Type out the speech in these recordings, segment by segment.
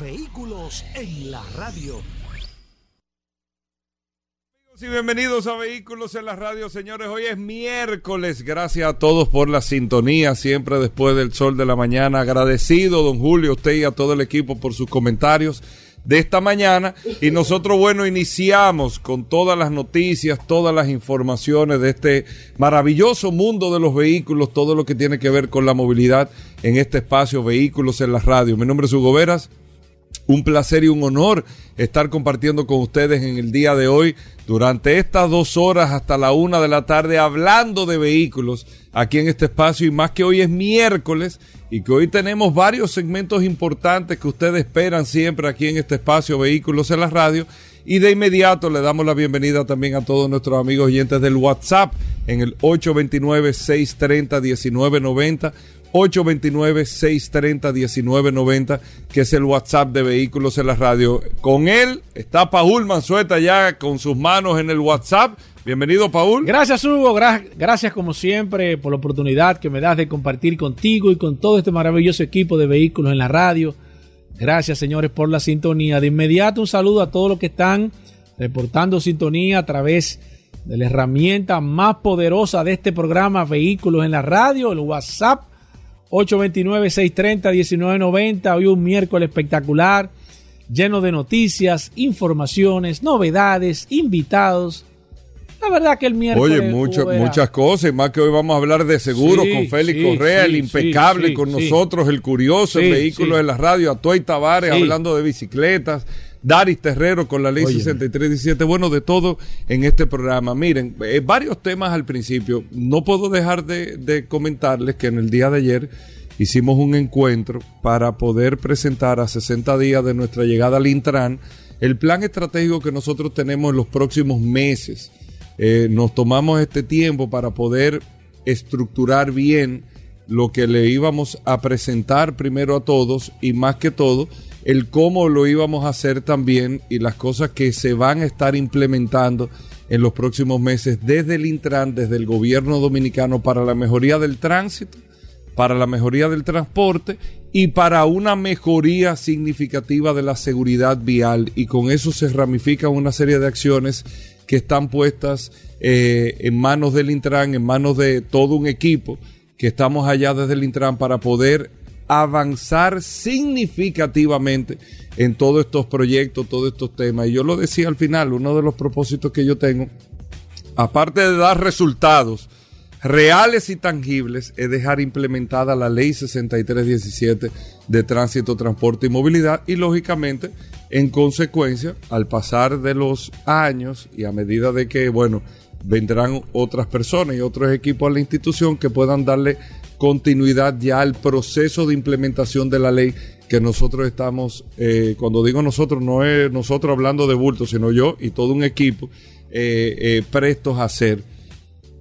Vehículos en la radio. Amigos y bienvenidos a Vehículos en la radio, señores. Hoy es miércoles. Gracias a todos por la sintonía, siempre después del sol de la mañana. Agradecido, don Julio, a usted y a todo el equipo por sus comentarios de esta mañana y nosotros, bueno, iniciamos con todas las noticias, todas las informaciones de este maravilloso mundo de los vehículos, todo lo que tiene que ver con la movilidad en este espacio Vehículos en la Radio. Mi nombre es Hugo Veras. Un placer y un honor estar compartiendo con ustedes en el día de hoy durante estas dos horas hasta la una de la tarde hablando de vehículos aquí en este espacio. Y más que hoy es miércoles y que hoy tenemos varios segmentos importantes que ustedes esperan siempre aquí en este espacio Vehículos en la Radio. Y de inmediato le damos la bienvenida también a todos nuestros amigos oyentes del WhatsApp en el 829-630-1990 829-630-1990, que es el WhatsApp de Vehículos en la Radio. Con él está Paul Manzueta ya con sus manos en el WhatsApp. Bienvenido, Paul. Gracias, Hugo. gracias, como siempre, por la oportunidad que me das de compartir contigo y con todo este maravilloso equipo de Vehículos en la Radio. Gracias, señores, por la sintonía. De inmediato, un saludo a todos los que están reportando sintonía a través de la herramienta más poderosa de este programa, Vehículos en la Radio, el WhatsApp 829-630-1990. Hoy un miércoles espectacular, lleno de noticias, informaciones, novedades, invitados. La verdad que el miércoles. Oye, muchas cosas, y más que hoy vamos a hablar de seguros con Félix Correa, el impecable con nosotros, el curioso, el vehículo de la radio, a Toy Tavares hablando de bicicletas. Daris Terrero con la ley 6317. Bueno, de todo en este programa. Miren, eh, varios temas al principio. No puedo dejar de, comentarles que en el día de ayer hicimos un encuentro para poder presentar a 60 días de nuestra llegada al Intran el plan estratégico que nosotros tenemos en los próximos meses. Eh, nos tomamos este tiempo para poder estructurar bien lo que le íbamos a presentar primero a todos y más que todo el cómo lo íbamos a hacer también y las cosas que se van a estar implementando en los próximos meses desde el Intran, desde el gobierno dominicano para la mejoría del tránsito, para la mejoría del transporte y para una mejoría significativa de la seguridad vial. Y con eso se ramifica una serie de acciones que están puestas eh, en manos del Intran, en manos de todo un equipo que estamos allá desde el Intran para poder avanzar significativamente en todos estos proyectos, todos estos temas. Y yo lo decía al final, uno de los propósitos que yo tengo, aparte de dar resultados reales y tangibles, es dejar implementada la ley 6317 de tránsito, transporte y movilidad y lógicamente, en consecuencia, al pasar de los años y a medida de que, bueno, vendrán otras personas y otros equipos a la institución que puedan darle continuidad ya al proceso de implementación de la ley que nosotros estamos, eh, cuando digo nosotros, no es nosotros hablando de bulto, sino yo y todo un equipo eh, eh, prestos a hacer.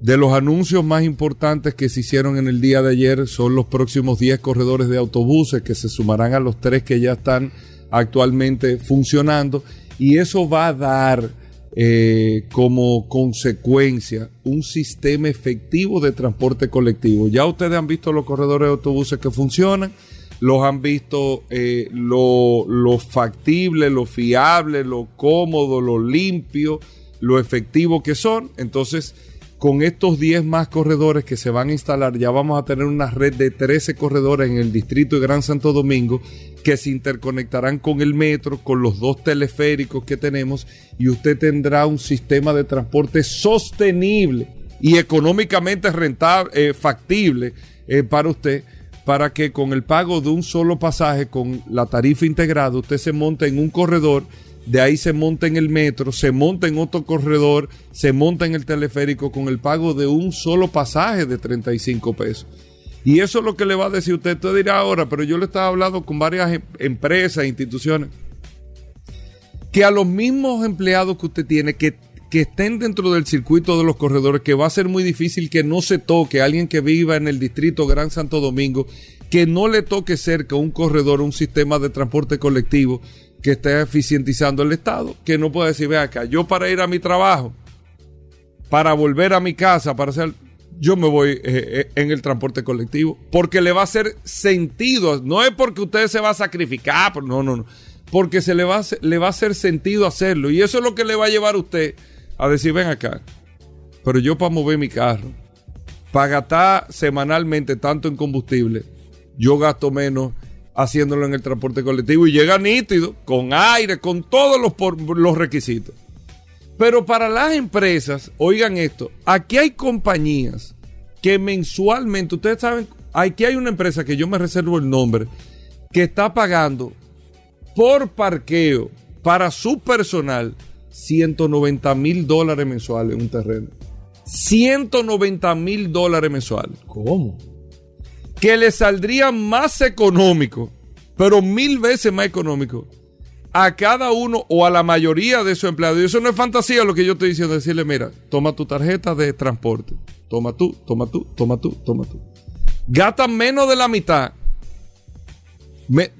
De los anuncios más importantes que se hicieron en el día de ayer son los próximos 10 corredores de autobuses que se sumarán a los tres que ya están actualmente funcionando y eso va a dar eh, como consecuencia un sistema efectivo de transporte colectivo. Ya ustedes han visto los corredores de autobuses que funcionan, los han visto eh, lo, lo factible, lo fiable, lo cómodo, lo limpio, lo efectivo que son. Entonces, con estos 10 más corredores que se van a instalar, ya vamos a tener una red de 13 corredores en el distrito de Gran Santo Domingo que se interconectarán con el metro, con los dos teleféricos que tenemos y usted tendrá un sistema de transporte sostenible y económicamente rentable, eh, factible eh, para usted, para que con el pago de un solo pasaje, con la tarifa integrada, usted se monte en un corredor de ahí se monta en el metro, se monta en otro corredor, se monta en el teleférico con el pago de un solo pasaje de 35 pesos. Y eso es lo que le va a decir usted. Usted dirá ahora, pero yo le estaba hablando con varias em, empresas, instituciones, que a los mismos empleados que usted tiene, que, que estén dentro del circuito de los corredores, que va a ser muy difícil que no se toque alguien que viva en el distrito Gran Santo Domingo, que no le toque cerca un corredor, un sistema de transporte colectivo que esté eficientizando el Estado, que no pueda decir, ve acá, yo para ir a mi trabajo, para volver a mi casa, para hacer, yo me voy eh, eh, en el transporte colectivo, porque le va a hacer sentido, no es porque usted se va a sacrificar, no, no, no, porque se le va, a, le va a hacer sentido hacerlo, y eso es lo que le va a llevar a usted a decir, ven acá, pero yo para mover mi carro, para gastar semanalmente tanto en combustible, yo gasto menos haciéndolo en el transporte colectivo y llega nítido, con aire, con todos los, los requisitos. Pero para las empresas, oigan esto, aquí hay compañías que mensualmente, ustedes saben, aquí hay una empresa que yo me reservo el nombre, que está pagando por parqueo para su personal 190 mil dólares mensuales en un terreno. 190 mil dólares mensuales. ¿Cómo? que le saldría más económico, pero mil veces más económico, a cada uno o a la mayoría de sus empleados. Y eso no es fantasía lo que yo estoy diciendo, decirle, mira, toma tu tarjeta de transporte, toma tú, toma tú, toma tú, toma tú. Gasta menos de la mitad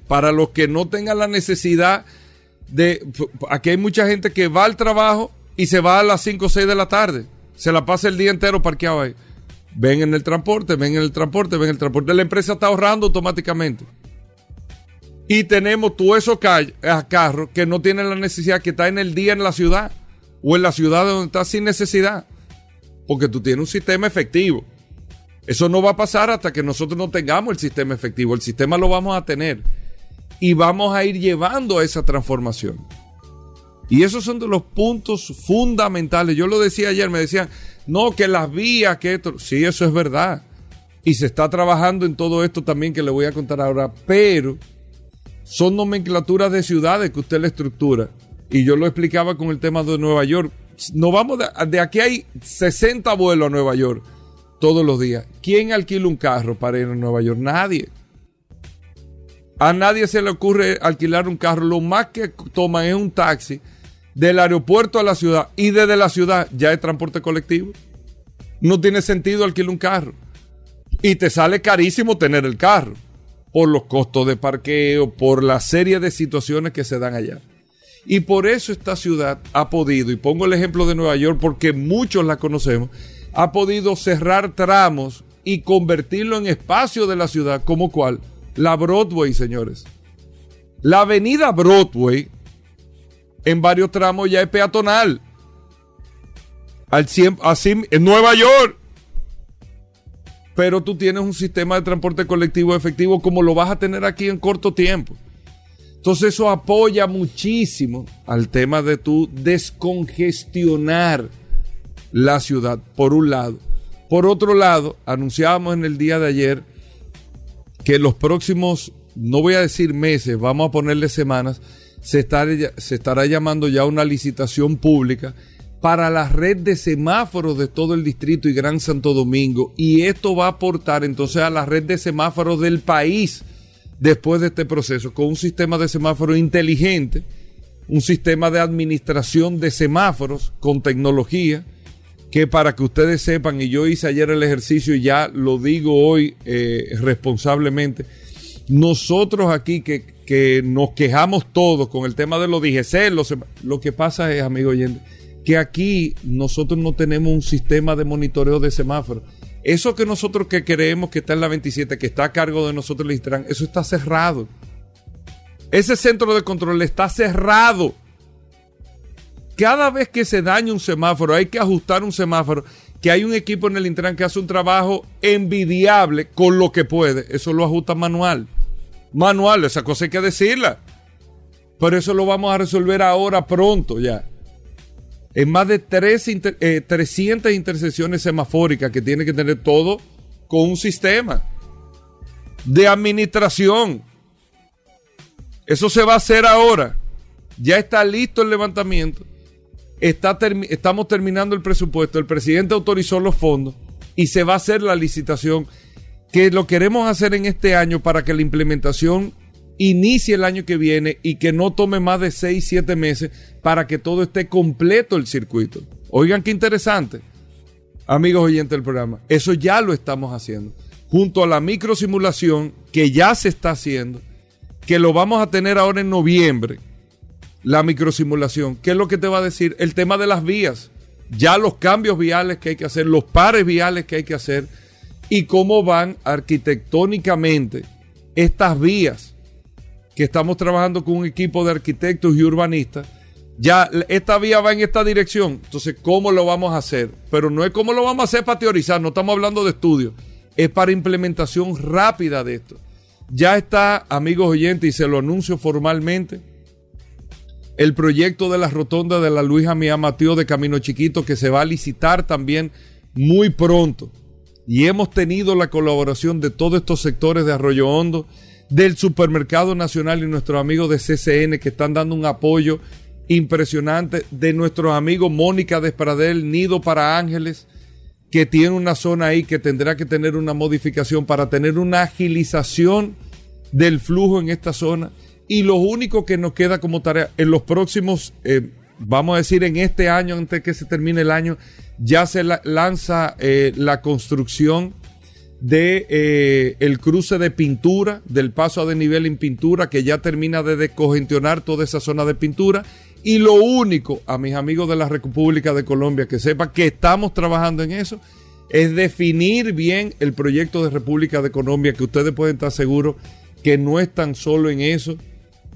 para los que no tengan la necesidad de... Aquí hay mucha gente que va al trabajo y se va a las 5 o 6 de la tarde. Se la pasa el día entero parqueado ahí ven en el transporte, ven en el transporte, ven en el transporte. La empresa está ahorrando automáticamente. Y tenemos todos esos carros que no tienen la necesidad, que está en el día en la ciudad o en la ciudad donde está sin necesidad. Porque tú tienes un sistema efectivo. Eso no va a pasar hasta que nosotros no tengamos el sistema efectivo. El sistema lo vamos a tener. Y vamos a ir llevando a esa transformación. Y esos son de los puntos fundamentales. Yo lo decía ayer, me decían, no, que las vías, que esto. Sí, eso es verdad. Y se está trabajando en todo esto también que le voy a contar ahora. Pero son nomenclaturas de ciudades que usted le estructura. Y yo lo explicaba con el tema de Nueva York. No vamos de, de aquí hay 60 vuelos a Nueva York todos los días. ¿Quién alquila un carro para ir a Nueva York? Nadie. A nadie se le ocurre alquilar un carro. Lo más que toman es un taxi del aeropuerto a la ciudad y desde la ciudad ya es transporte colectivo. No tiene sentido alquilar un carro. Y te sale carísimo tener el carro por los costos de parqueo, por la serie de situaciones que se dan allá. Y por eso esta ciudad ha podido, y pongo el ejemplo de Nueva York porque muchos la conocemos, ha podido cerrar tramos y convertirlo en espacio de la ciudad, como cual la Broadway, señores. La avenida Broadway en varios tramos ya es peatonal. Al así, en Nueva York. Pero tú tienes un sistema de transporte colectivo efectivo como lo vas a tener aquí en corto tiempo. Entonces eso apoya muchísimo al tema de tu descongestionar la ciudad, por un lado. Por otro lado, anunciábamos en el día de ayer que los próximos, no voy a decir meses, vamos a ponerle semanas, se, estará llamando ya una licitación pública para la red de semáforos de todo el distrito y Gran Santo Domingo. Y esto va a aportar entonces a la red de semáforos del país después de este proceso, con un sistema de semáforos inteligente, un sistema de administración de semáforos con tecnología, que para que ustedes sepan, y yo hice ayer el ejercicio y ya lo digo hoy eh, responsablemente, nosotros aquí que que nos quejamos todos con el tema de los DGC, lo que pasa es, amigo oyente, que aquí nosotros no tenemos un sistema de monitoreo de semáforos. Eso que nosotros que creemos que está en la 27, que está a cargo de nosotros el Instagram, eso está cerrado. Ese centro de control está cerrado. Cada vez que se daña un semáforo, hay que ajustar un semáforo, que hay un equipo en el Intran que hace un trabajo envidiable con lo que puede. Eso lo ajusta manual manual, esa cosa hay que decirla. Pero eso lo vamos a resolver ahora pronto ya. En más de 300 eh, intersecciones semafóricas que tiene que tener todo con un sistema de administración. Eso se va a hacer ahora. Ya está listo el levantamiento. Está estamos terminando el presupuesto. El presidente autorizó los fondos y se va a hacer la licitación que lo queremos hacer en este año para que la implementación inicie el año que viene y que no tome más de 6, 7 meses para que todo esté completo el circuito. Oigan qué interesante, amigos oyentes del programa. Eso ya lo estamos haciendo. Junto a la microsimulación que ya se está haciendo, que lo vamos a tener ahora en noviembre, la microsimulación. ¿Qué es lo que te va a decir? El tema de las vías. Ya los cambios viales que hay que hacer, los pares viales que hay que hacer y cómo van arquitectónicamente estas vías que estamos trabajando con un equipo de arquitectos y urbanistas. Ya esta vía va en esta dirección, entonces ¿cómo lo vamos a hacer? Pero no es cómo lo vamos a hacer para teorizar, no estamos hablando de estudio, es para implementación rápida de esto. Ya está, amigos oyentes, y se lo anuncio formalmente, el proyecto de la rotonda de la Luisa Mía Mateo de Camino Chiquito que se va a licitar también muy pronto. Y hemos tenido la colaboración de todos estos sectores de Arroyo Hondo, del Supermercado Nacional y nuestros amigos de CCN que están dando un apoyo impresionante, de nuestros amigos Mónica Despradel, Nido para Ángeles, que tiene una zona ahí que tendrá que tener una modificación para tener una agilización del flujo en esta zona. Y lo único que nos queda como tarea en los próximos, eh, vamos a decir en este año, antes que se termine el año, ya se lanza eh, la construcción de eh, el cruce de pintura, del paso a desnivel en pintura, que ya termina de descongestionar toda esa zona de pintura. Y lo único, a mis amigos de la República de Colombia, que sepan que estamos trabajando en eso, es definir bien el proyecto de República de Colombia, que ustedes pueden estar seguros que no es tan solo en eso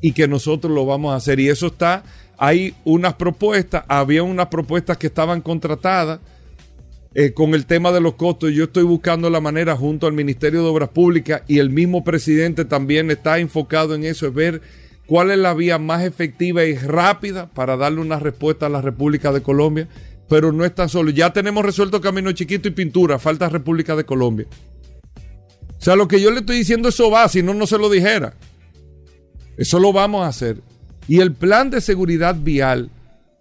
y que nosotros lo vamos a hacer. Y eso está, hay unas propuestas, había unas propuestas que estaban contratadas eh, con el tema de los costos. Yo estoy buscando la manera junto al Ministerio de Obras Públicas y el mismo presidente también está enfocado en eso, es ver cuál es la vía más efectiva y rápida para darle una respuesta a la República de Colombia. Pero no es tan solo. Ya tenemos resuelto Camino Chiquito y Pintura, falta República de Colombia. O sea, lo que yo le estoy diciendo, eso va, si no, no se lo dijera. Eso lo vamos a hacer. Y el plan de seguridad vial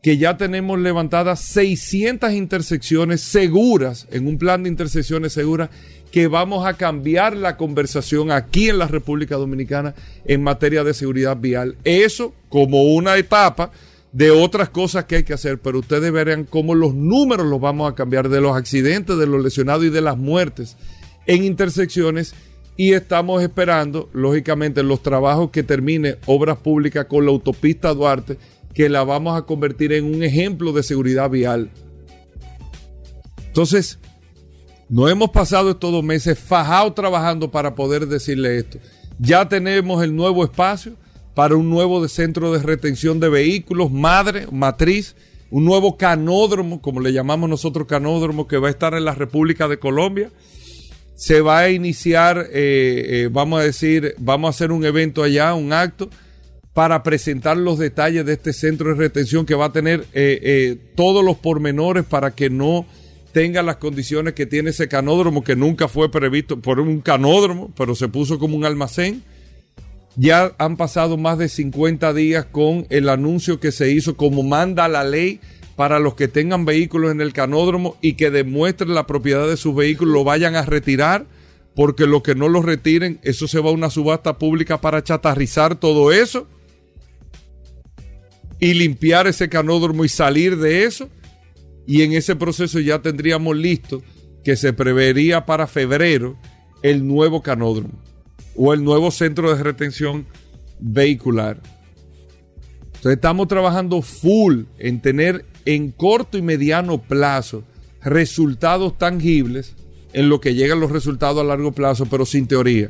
que ya tenemos levantadas 600 intersecciones seguras, en un plan de intersecciones seguras, que vamos a cambiar la conversación aquí en la República Dominicana en materia de seguridad vial. Eso como una etapa de otras cosas que hay que hacer, pero ustedes verán cómo los números los vamos a cambiar de los accidentes, de los lesionados y de las muertes en intersecciones y estamos esperando, lógicamente, los trabajos que termine Obras Públicas con la autopista Duarte que la vamos a convertir en un ejemplo de seguridad vial. Entonces, no hemos pasado estos dos meses fajados trabajando para poder decirle esto. Ya tenemos el nuevo espacio para un nuevo centro de retención de vehículos, madre, matriz, un nuevo canódromo, como le llamamos nosotros canódromo, que va a estar en la República de Colombia. Se va a iniciar, eh, eh, vamos a decir, vamos a hacer un evento allá, un acto para presentar los detalles de este centro de retención que va a tener eh, eh, todos los pormenores para que no tenga las condiciones que tiene ese canódromo que nunca fue previsto por un canódromo, pero se puso como un almacén. Ya han pasado más de 50 días con el anuncio que se hizo como manda la ley para los que tengan vehículos en el canódromo y que demuestren la propiedad de sus vehículos, lo vayan a retirar, porque los que no lo retiren, eso se va a una subasta pública para chatarrizar todo eso y limpiar ese canódromo y salir de eso. Y en ese proceso ya tendríamos listo que se prevería para febrero el nuevo canódromo o el nuevo centro de retención vehicular. Entonces estamos trabajando full en tener en corto y mediano plazo resultados tangibles en lo que llegan los resultados a largo plazo, pero sin teoría,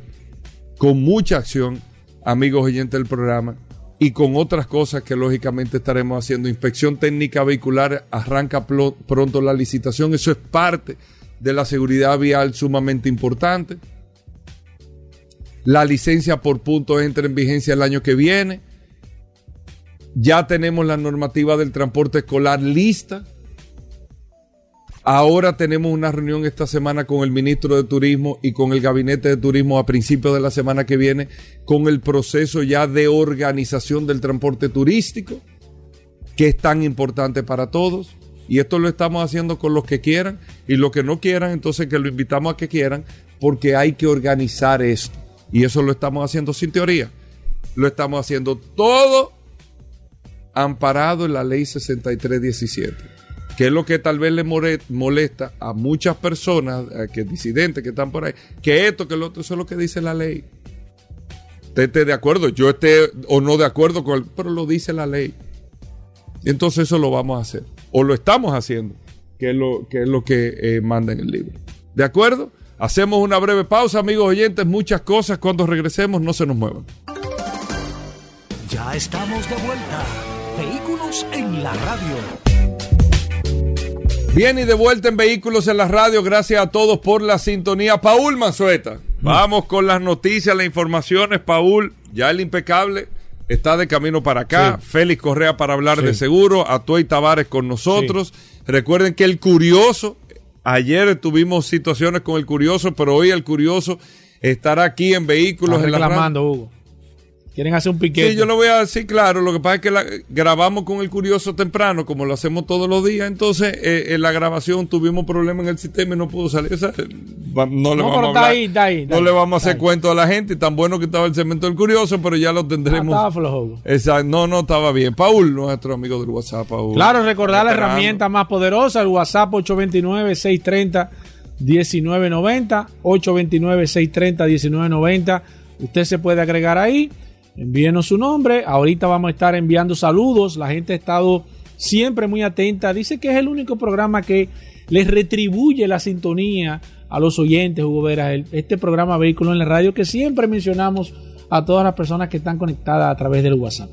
con mucha acción, amigos oyentes del programa, y con otras cosas que lógicamente estaremos haciendo. Inspección técnica vehicular, arranca pronto la licitación, eso es parte de la seguridad vial sumamente importante. La licencia por punto entra en vigencia el año que viene. Ya tenemos la normativa del transporte escolar lista. Ahora tenemos una reunión esta semana con el ministro de Turismo y con el gabinete de turismo a principios de la semana que viene con el proceso ya de organización del transporte turístico, que es tan importante para todos. Y esto lo estamos haciendo con los que quieran y los que no quieran, entonces que lo invitamos a que quieran, porque hay que organizar esto. Y eso lo estamos haciendo sin teoría. Lo estamos haciendo todo amparado en la ley 6317, que es lo que tal vez le molesta a muchas personas, que disidentes que están por ahí, que esto, que lo otro, eso es lo que dice la ley. Usted esté de acuerdo, yo esté o no de acuerdo con él, pero lo dice la ley. Entonces eso lo vamos a hacer, o lo estamos haciendo, que es lo que, es lo que eh, manda en el libro. ¿De acuerdo? Hacemos una breve pausa, amigos oyentes, muchas cosas. Cuando regresemos, no se nos muevan. Ya estamos de vuelta. Vehículos en la radio. Bien, y de vuelta en Vehículos en la radio. Gracias a todos por la sintonía. Paul Manzueta, vamos con las noticias, las informaciones. Paul, ya el impecable está de camino para acá. Félix Correa para hablar de seguro. Atuey Tavares con nosotros. Recuerden que el curioso Ayer tuvimos situaciones con el curioso, pero hoy el curioso estará aquí en vehículos en reclamando, Hugo. Quieren hacer un piquete. Sí, yo lo voy a decir claro. Lo que pasa es que la, grabamos con el curioso temprano, como lo hacemos todos los días. Entonces, eh, en la grabación tuvimos problemas en el sistema y no pudo salir. no le vamos a no le vamos a hacer cuento a la gente. Tan bueno que estaba el cemento del curioso, pero ya lo tendremos. Ah, estaba flojo. Exacto. No, no estaba bien. Paul, nuestro amigo del WhatsApp. Paul. Claro, recordar la herramienta más poderosa, el WhatsApp 829-630. 1990 829 630 1990 usted se puede agregar ahí envíenos su nombre. Ahorita vamos a estar enviando saludos. La gente ha estado siempre muy atenta. Dice que es el único programa que les retribuye la sintonía a los oyentes, Hugo Vera. Este programa Vehículo en la Radio que siempre mencionamos a todas las personas que están conectadas a través del WhatsApp.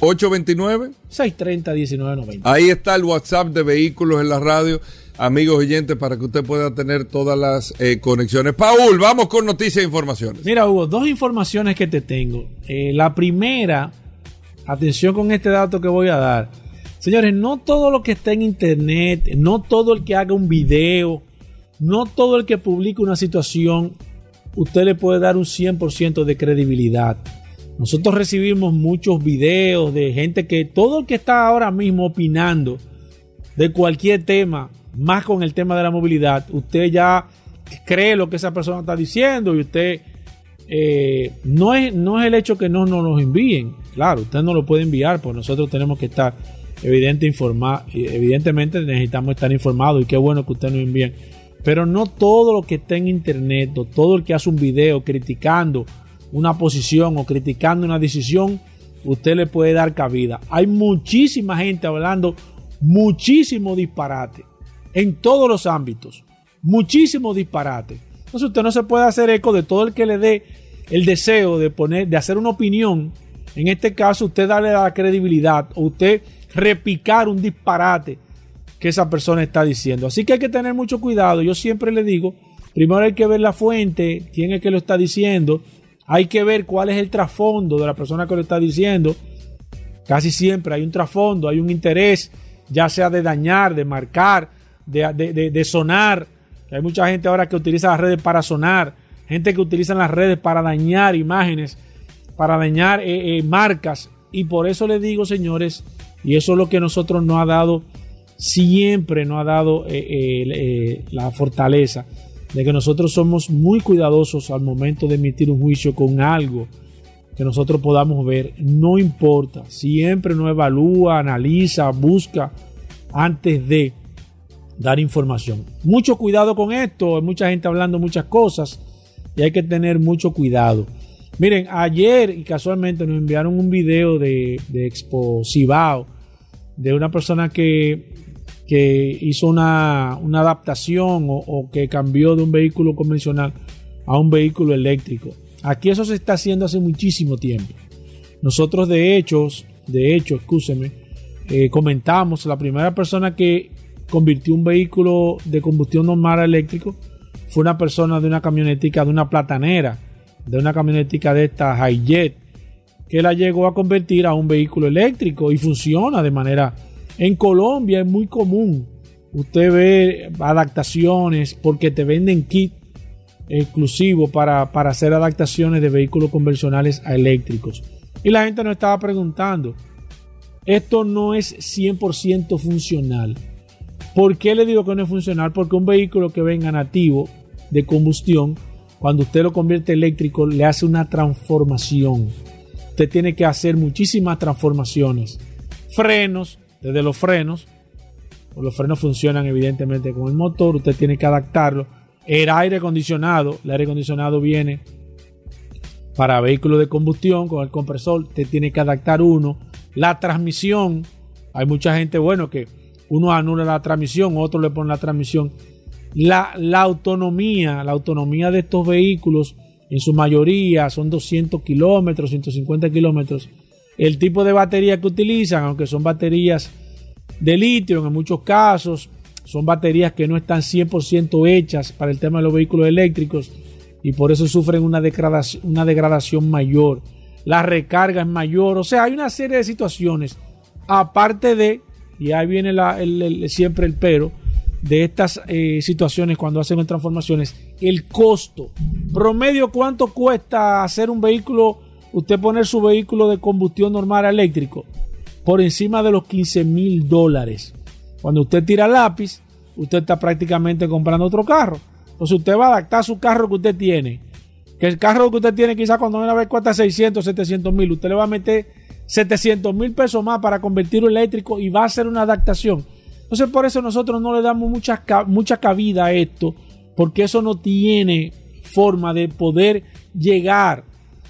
829 630 1990. Ahí está el WhatsApp de Vehículos en la Radio amigos oyentes, para que usted pueda tener todas las eh, conexiones. Paul, vamos con noticias e informaciones. Mira, Hugo, dos informaciones que te tengo. Eh, la primera, atención con este dato que voy a dar. Señores, no todo lo que está en internet, no todo el que haga un video, no todo el que publique una situación, usted le puede dar un 100% de credibilidad. Nosotros recibimos muchos videos de gente que todo el que está ahora mismo opinando de cualquier tema, más con el tema de la movilidad, usted ya cree lo que esa persona está diciendo y usted eh, no, es, no es el hecho que no nos envíen, claro, usted no lo puede enviar, pues nosotros tenemos que estar evidente informar, evidentemente necesitamos estar informados y qué bueno que usted nos envíe, pero no todo lo que está en internet o todo el que hace un video criticando una posición o criticando una decisión, usted le puede dar cabida. Hay muchísima gente hablando muchísimo disparate en todos los ámbitos. Muchísimo disparate. Entonces usted no se puede hacer eco de todo el que le dé el deseo de poner, de hacer una opinión. En este caso, usted darle la credibilidad o usted repicar un disparate que esa persona está diciendo. Así que hay que tener mucho cuidado. Yo siempre le digo, primero hay que ver la fuente, quién es que lo está diciendo. Hay que ver cuál es el trasfondo de la persona que lo está diciendo. Casi siempre hay un trasfondo, hay un interés, ya sea de dañar, de marcar, de, sonar. Hay mucha gente ahora que utiliza las redes para sonar, gente que utiliza las redes para dañar imágenes, para dañar eh, eh, marcas. Y por eso les digo, señores, y eso es lo que nosotros nos ha dado, siempre nos ha dado eh, la fortaleza de que nosotros somos muy cuidadosos al momento de emitir un juicio con algo que nosotros podamos ver. No importa, siempre nos evalúa, analiza, busca antes de dar información. Mucho cuidado con esto, hay mucha gente hablando muchas cosas y hay que tener mucho cuidado. Miren, ayer y casualmente nos enviaron un video de, de Expo de una persona que, que hizo una, adaptación o, que cambió de un vehículo convencional a un vehículo eléctrico. Aquí eso se está haciendo hace muchísimo tiempo. Nosotros de hecho, de hecho, escúcheme, eh, comentamos, la primera persona que convirtió un vehículo de combustión normal a eléctrico fue una persona de una camionetica, de una platanera, de una camionetica de esta Hijet, que la llegó a convertir a un vehículo eléctrico y funciona de manera... En Colombia es muy común usted ve adaptaciones porque te venden kit exclusivo para, para hacer adaptaciones de vehículos convencionales a eléctricos. Y la gente nos estaba preguntando, esto no es 100% funcional. ¿Por qué le digo que no es funcional? Porque un vehículo que venga nativo de combustión, cuando usted lo convierte eléctrico, le hace una transformación. Usted tiene que hacer muchísimas transformaciones. Frenos, desde los frenos, pues los frenos funcionan evidentemente con el motor, usted tiene que adaptarlo. El aire acondicionado, el aire acondicionado viene para vehículos de combustión con el compresor, usted tiene que adaptar uno. La transmisión, hay mucha gente, bueno, que uno anula la transmisión, otro le pone la transmisión. La, autonomía, la autonomía de estos vehículos, en su mayoría son 200 kilómetros, 150 kilómetros. El tipo de batería que utilizan, aunque son baterías de litio en muchos casos, son baterías que no están 100% hechas para el tema de los vehículos eléctricos y por eso sufren una degradación mayor. La recarga es mayor, o sea, hay una serie de situaciones, aparte de, y ahí viene siempre el pero, de estas eh, situaciones cuando hacen transformaciones, el costo. Promedio, ¿cuánto cuesta hacer un vehículo, usted poner su vehículo de combustión normal eléctrico? Por encima de los 15 mil dólares. Cuando usted tira lápiz, usted está prácticamente comprando otro carro. Entonces usted va a adaptar su carro que usted tiene. Que el carro que usted tiene quizás cuando una vez cuesta 600, 700 mil, usted le va a meter 700 mil pesos más para convertirlo eléctrico y va a hacer una adaptación entonces por eso nosotros no le damos mucha, mucha cabida a esto, porque eso no tiene forma de poder llegar,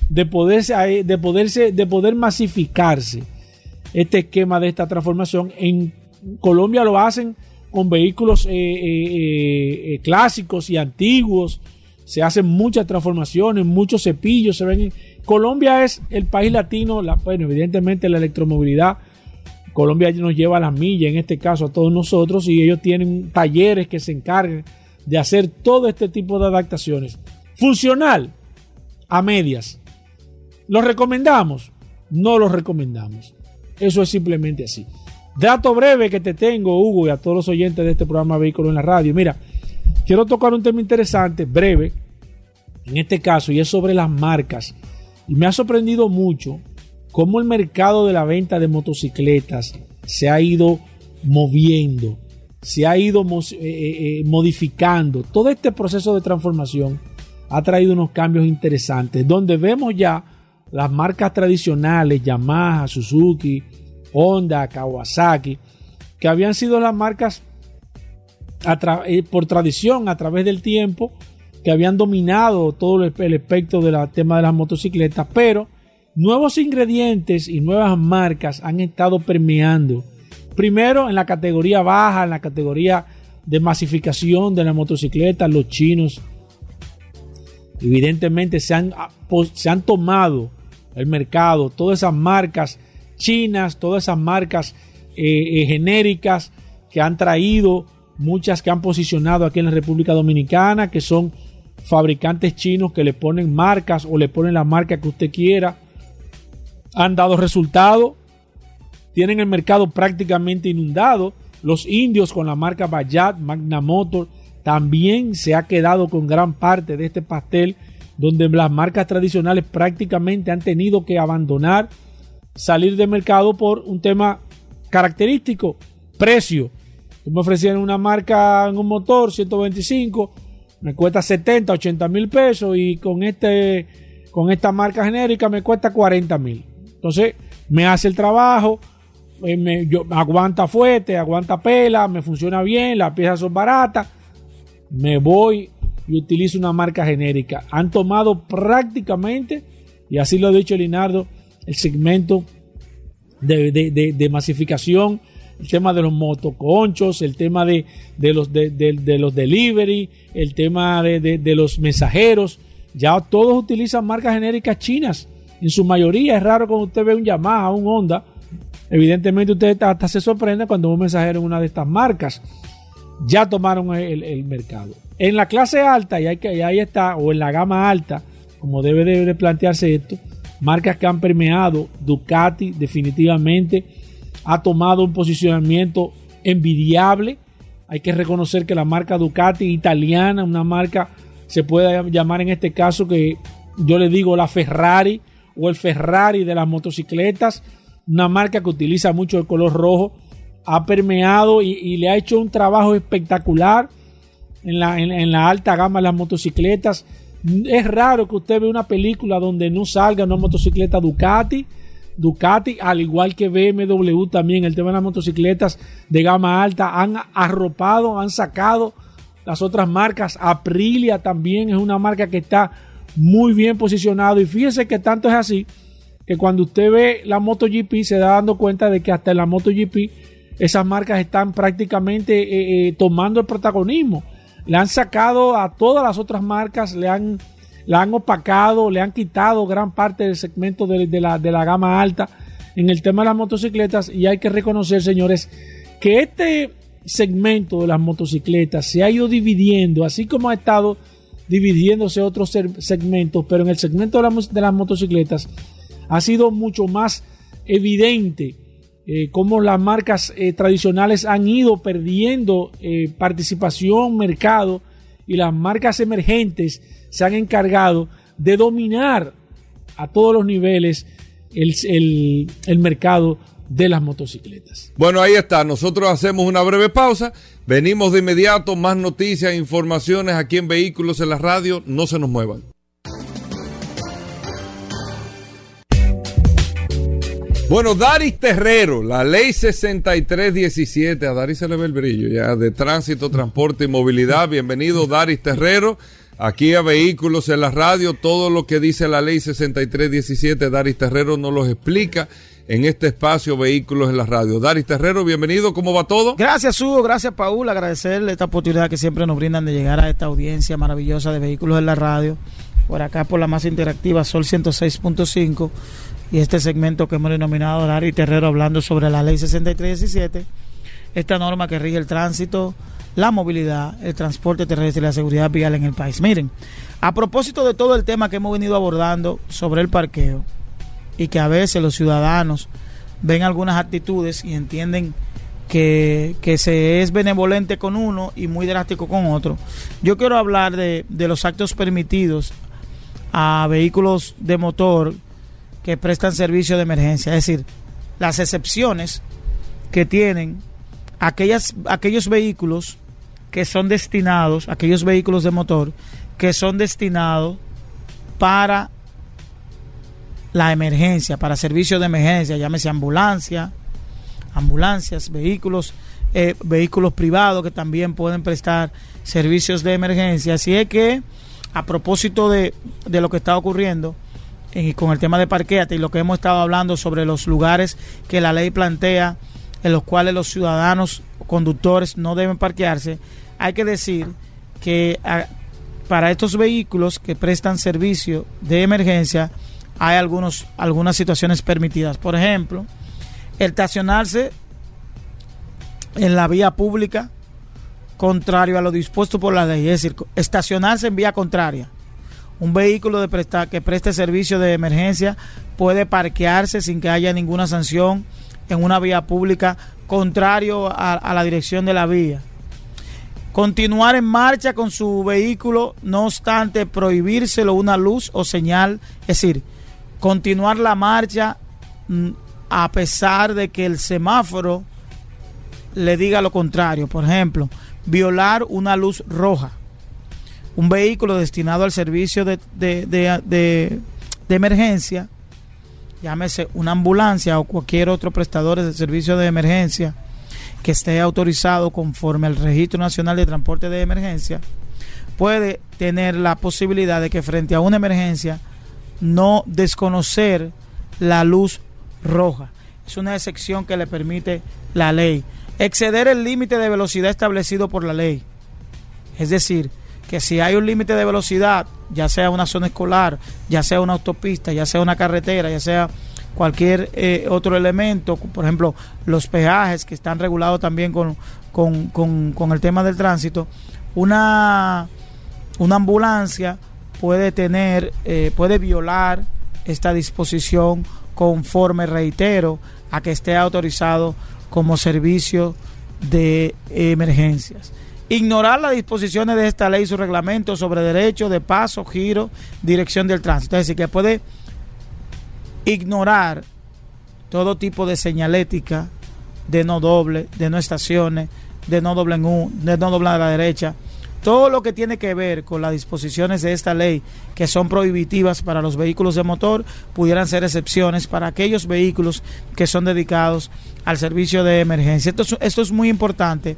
de poderse, de poderse, de poder masificarse este esquema de esta transformación. En Colombia lo hacen con vehículos eh, eh, eh, clásicos y antiguos. Se hacen muchas transformaciones, muchos cepillos se ven. Colombia es el país latino, la, bueno, evidentemente la electromovilidad Colombia nos lleva a las millas, en este caso a todos nosotros, y ellos tienen talleres que se encargan de hacer todo este tipo de adaptaciones. Funcional, a medias. ¿Lo recomendamos? No lo recomendamos. Eso es simplemente así. Dato breve que te tengo, Hugo, y a todos los oyentes de este programa Vehículo en la Radio. Mira, quiero tocar un tema interesante, breve, en este caso, y es sobre las marcas. Y me ha sorprendido mucho cómo el mercado de la venta de motocicletas se ha ido moviendo, se ha ido eh, eh, eh, modificando. Todo este proceso de transformación ha traído unos cambios interesantes, donde vemos ya las marcas tradicionales, Yamaha, Suzuki, Honda, Kawasaki, que habían sido las marcas por tradición a través del tiempo, que habían dominado todo el espectro del tema de las motocicletas, pero Nuevos ingredientes y nuevas marcas han estado permeando. Primero en la categoría baja, en la categoría de masificación de la motocicleta, los chinos evidentemente se han, ah, se han tomado el mercado, todas esas marcas chinas, todas esas marcas eh, eh, genéricas que han traído, muchas que han posicionado aquí en la República Dominicana, que son fabricantes chinos que le ponen marcas o le ponen la marca que usted quiera han dado resultado, tienen el mercado prácticamente inundado. Los indios con la marca Bayat, Magna Motor, también se ha quedado con gran parte de este pastel, donde las marcas tradicionales prácticamente han tenido que abandonar, salir de mercado por un tema característico, precio. Me ofrecían una marca en un motor 125, me cuesta 70, 80 mil pesos y con, este, con esta marca genérica me cuesta 40 mil. Entonces, me hace el trabajo, eh, me, aguanta fuerte, aguanta pela, me funciona bien, las piezas son baratas, me voy y utilizo una marca genérica. Han tomado prácticamente, y así lo ha dicho Linardo, el segmento de, masificación, el tema de los motoconchos, el tema de, los, de, los delivery, el tema de, los mensajeros. Ya todos utilizan marcas genéricas chinas en su mayoría es raro cuando usted ve un Yamaha, un Honda. Evidentemente usted hasta se sorprende cuando un mensajero en una de estas marcas ya tomaron el, mercado. En la clase alta, y, que, ahí está, o en la gama alta, como debe de plantearse esto, marcas que han permeado, Ducati definitivamente ha tomado un posicionamiento envidiable. Hay que reconocer que la marca Ducati italiana, una marca, se puede llamar en este caso que yo le digo la Ferrari o el Ferrari de las motocicletas, una marca que utiliza mucho el color rojo, ha permeado y, le ha hecho un trabajo espectacular en la, en, la alta gama de las motocicletas. Es raro que usted vea una película donde no salga una motocicleta Ducati. Ducati, al igual que BMW también, el tema de las motocicletas de gama alta, han arropado, han sacado las otras marcas. Aprilia también es una marca que está muy bien posicionado. Y fíjese que tanto es así que cuando usted ve la MotoGP se da dando cuenta de que hasta en la MotoGP esas marcas están prácticamente eh, eh, tomando el protagonismo le han sacado a todas las otras marcas, le han, la han opacado, le han quitado gran parte del segmento de, la, de la gama alta en el tema de las motocicletas. Y hay que reconocer, señores, que este segmento de las motocicletas se ha ido dividiendo, así como ha estado dividiéndose otros segmentos, pero en el segmento de, las motocicletas ha sido mucho más evidente eh, cómo las marcas eh, tradicionales han ido perdiendo eh, participación, mercado, y las marcas emergentes se han encargado de dominar a todos los niveles el, el mercado de las motocicletas. Bueno, ahí está. Nosotros hacemos una breve pausa. Venimos de inmediato. Más noticias, informaciones aquí en Vehículos en la Radio. No se nos muevan. Bueno, Daris Terrero, la ley 6317, a Daris se le ve el brillo ya, de tránsito, transporte y movilidad. Bienvenido, Daris Terrero, aquí a Vehículos en la Radio. Todo lo que dice la ley 6317, Daris Terrero nos lo explica en este espacio Vehículos en la Radio. Daris Terrero, bienvenido, ¿cómo va todo? Gracias, Hugo, gracias, Paul, agradecerle esta oportunidad que siempre nos brindan de llegar a esta audiencia maravillosa de Vehículos en la Radio. Por acá, por la más interactiva, Sol 106.5 y este segmento que hemos denominado Dari Terrero hablando sobre la ley 6317, esta norma que rige el tránsito, la movilidad, el transporte terrestre y la seguridad vial en el país. Miren, a propósito de todo el tema que hemos venido abordando sobre el parqueo y que a veces los ciudadanos ven algunas actitudes y entienden que, que, se es benevolente con uno y muy drástico con otro. Yo quiero hablar de, de los actos permitidos a vehículos de motor que prestan servicio de emergencia. Es decir, las excepciones que tienen aquellas, aquellos vehículos que son destinados, aquellos vehículos de motor que son destinados para la emergencia, para servicio de emergencia, llámese ambulancia, ambulancias, vehículos, eh, vehículos privados que también pueden prestar servicios de emergencia. Así es que, a propósito de, de lo que está ocurriendo, y con el tema de parqueate y lo que hemos estado hablando sobre los lugares que la ley plantea en los cuales los ciudadanos conductores no deben parquearse, hay que decir que ah, para estos vehículos que prestan servicio de emergencia hay algunos, algunas situaciones permitidas. Por ejemplo, estacionarse en la vía pública contrario a lo dispuesto por la ley, es decir, estacionarse en vía contraria un vehículo de que preste servicio de emergencia puede parquearse sin que haya ninguna sanción en una vía pública contrario a, la dirección de la vía. Continuar en marcha con su vehículo, no obstante prohibírselo una luz o señal, es decir, continuar la marcha mm, a pesar de que el semáforo le diga lo contrario. Por ejemplo, violar una luz roja un vehículo destinado al servicio de, de, emergencia, llámese una ambulancia o cualquier otro prestador de servicio de emergencia que esté autorizado conforme al Registro Nacional de Transporte de Emergencia, puede tener la posibilidad de que frente a una emergencia no desconocer la luz roja. Es una excepción que le permite la ley. Exceder el límite de velocidad establecido por la ley. Es decir, que si hay un límite de velocidad, ya sea una zona escolar, ya sea una autopista, ya sea una carretera, ya sea cualquier eh, otro elemento, por ejemplo, los peajes que están regulados también con, con, el tema del tránsito, una, una ambulancia puede tener, eh, puede violar esta disposición conforme, reitero, a que esté autorizado como servicio de emergencias. Ignorar las disposiciones de esta ley y su reglamento sobre derecho de paso, giro, dirección del tránsito. Es decir, que puede ignorar todo tipo de señalética de no doble, de no estaciones, de no doble en U, de no doble a la derecha. todo lo que tiene que ver con las disposiciones de esta ley que son prohibitivas para los vehículos de motor pudieran ser excepciones para aquellos vehículos que son dedicados al servicio de emergencia. Esto es muy importante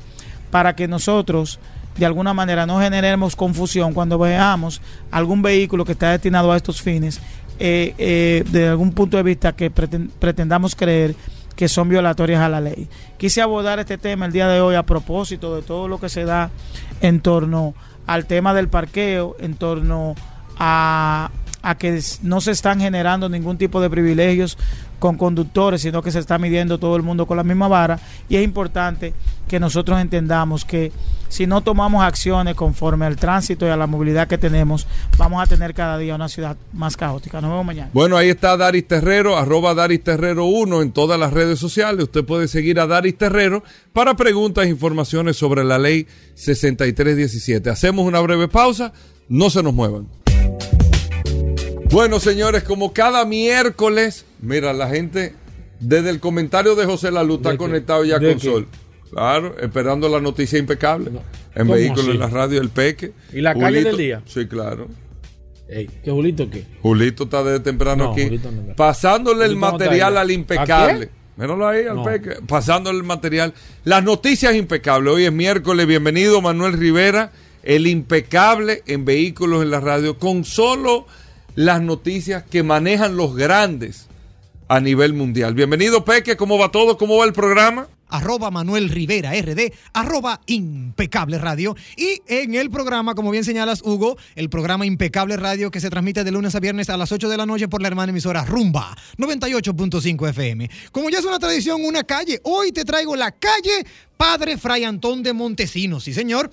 para que nosotros de alguna manera no generemos confusión cuando veamos algún vehículo que está destinado a estos fines, eh, eh, de algún punto de vista que pretendamos creer que son violatorias a la ley. Quise abordar este tema el día de hoy a propósito de todo lo que se da en torno al tema del parqueo, en torno a, a que no se están generando ningún tipo de privilegios con conductores, sino que se está midiendo todo el mundo con la misma vara. Y es importante que nosotros entendamos que si no tomamos acciones conforme al tránsito y a la movilidad que tenemos, vamos a tener cada día una ciudad más caótica. Nos vemos mañana. Bueno, ahí está Daris Terrero, arroba Daris Terrero 1 en todas las redes sociales. Usted puede seguir a Daris Terrero para preguntas e informaciones sobre la ley 6317. Hacemos una breve pausa, no se nos muevan. Bueno, señores, como cada miércoles, mira, la gente desde el comentario de José Lalu está conectado ya con Sol. Claro, esperando la noticia impecable. En vehículos, en la radio, el Peque. ¿Y la calle del día? Sí, claro. ¿Qué Julito qué? Julito está desde temprano aquí. pasándole el material al impecable. Míralo ahí al Peque. Pasándole el material. Las noticias impecables. Hoy es miércoles. Bienvenido, Manuel Rivera. El impecable en vehículos en la radio. Con solo las noticias que manejan los grandes a nivel mundial. Bienvenido, Peque. ¿Cómo va todo? ¿Cómo va el programa? arroba Manuel Rivera RD, arroba Impecable Radio. Y en el programa, como bien señalas, Hugo, el programa Impecable Radio que se transmite de lunes a viernes a las 8 de la noche por la hermana emisora Rumba 98.5 FM. Como ya es una tradición, una calle, hoy te traigo la calle Padre Fray Antón de Montesinos. Sí, señor.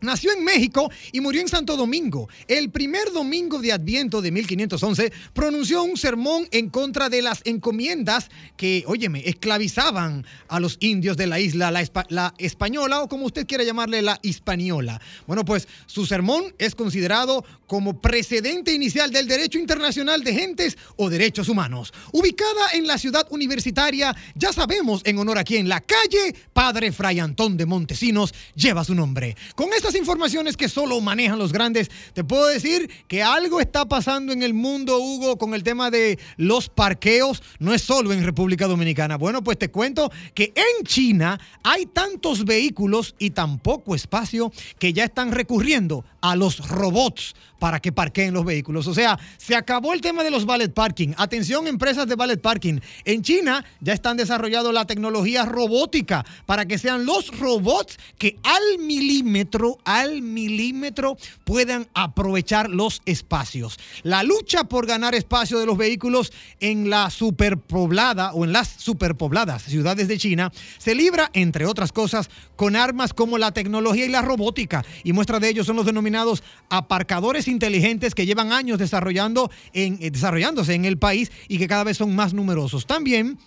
Nació en México y murió en Santo Domingo. El primer domingo de Adviento de 1511 pronunció un sermón en contra de las encomiendas que, óyeme, esclavizaban a los indios de la isla, la, española o como usted quiera llamarle, la hispaniola. Bueno, pues su sermón es considerado como precedente inicial del derecho internacional de gentes o derechos humanos. Ubicada en la ciudad universitaria, ya sabemos en honor a quién, la calle Padre Fray Antón de Montesinos lleva su nombre. Con informaciones que solo manejan los grandes, te puedo decir que algo está pasando en el mundo, Hugo, con el tema de los parqueos. No es solo en República Dominicana. Bueno, pues te cuento que en China hay tantos vehículos y tan poco espacio que ya están recurriendo a los robots para que parqueen los vehículos. O sea, se acabó el tema de los valet parking. Atención, empresas de valet parking. En China ya están desarrollando la tecnología robótica para que sean los robots que al milímetro, al milímetro puedan aprovechar los espacios. La lucha por ganar espacio de los vehículos en la superpoblada o en las superpobladas ciudades de China se libra, entre otras cosas, con armas como la tecnología y la robótica. Y muestra de ello son los denominados aparcadores inteligentes que llevan años desarrollando en, eh, desarrollándose en el país y que cada vez son más numerosos. También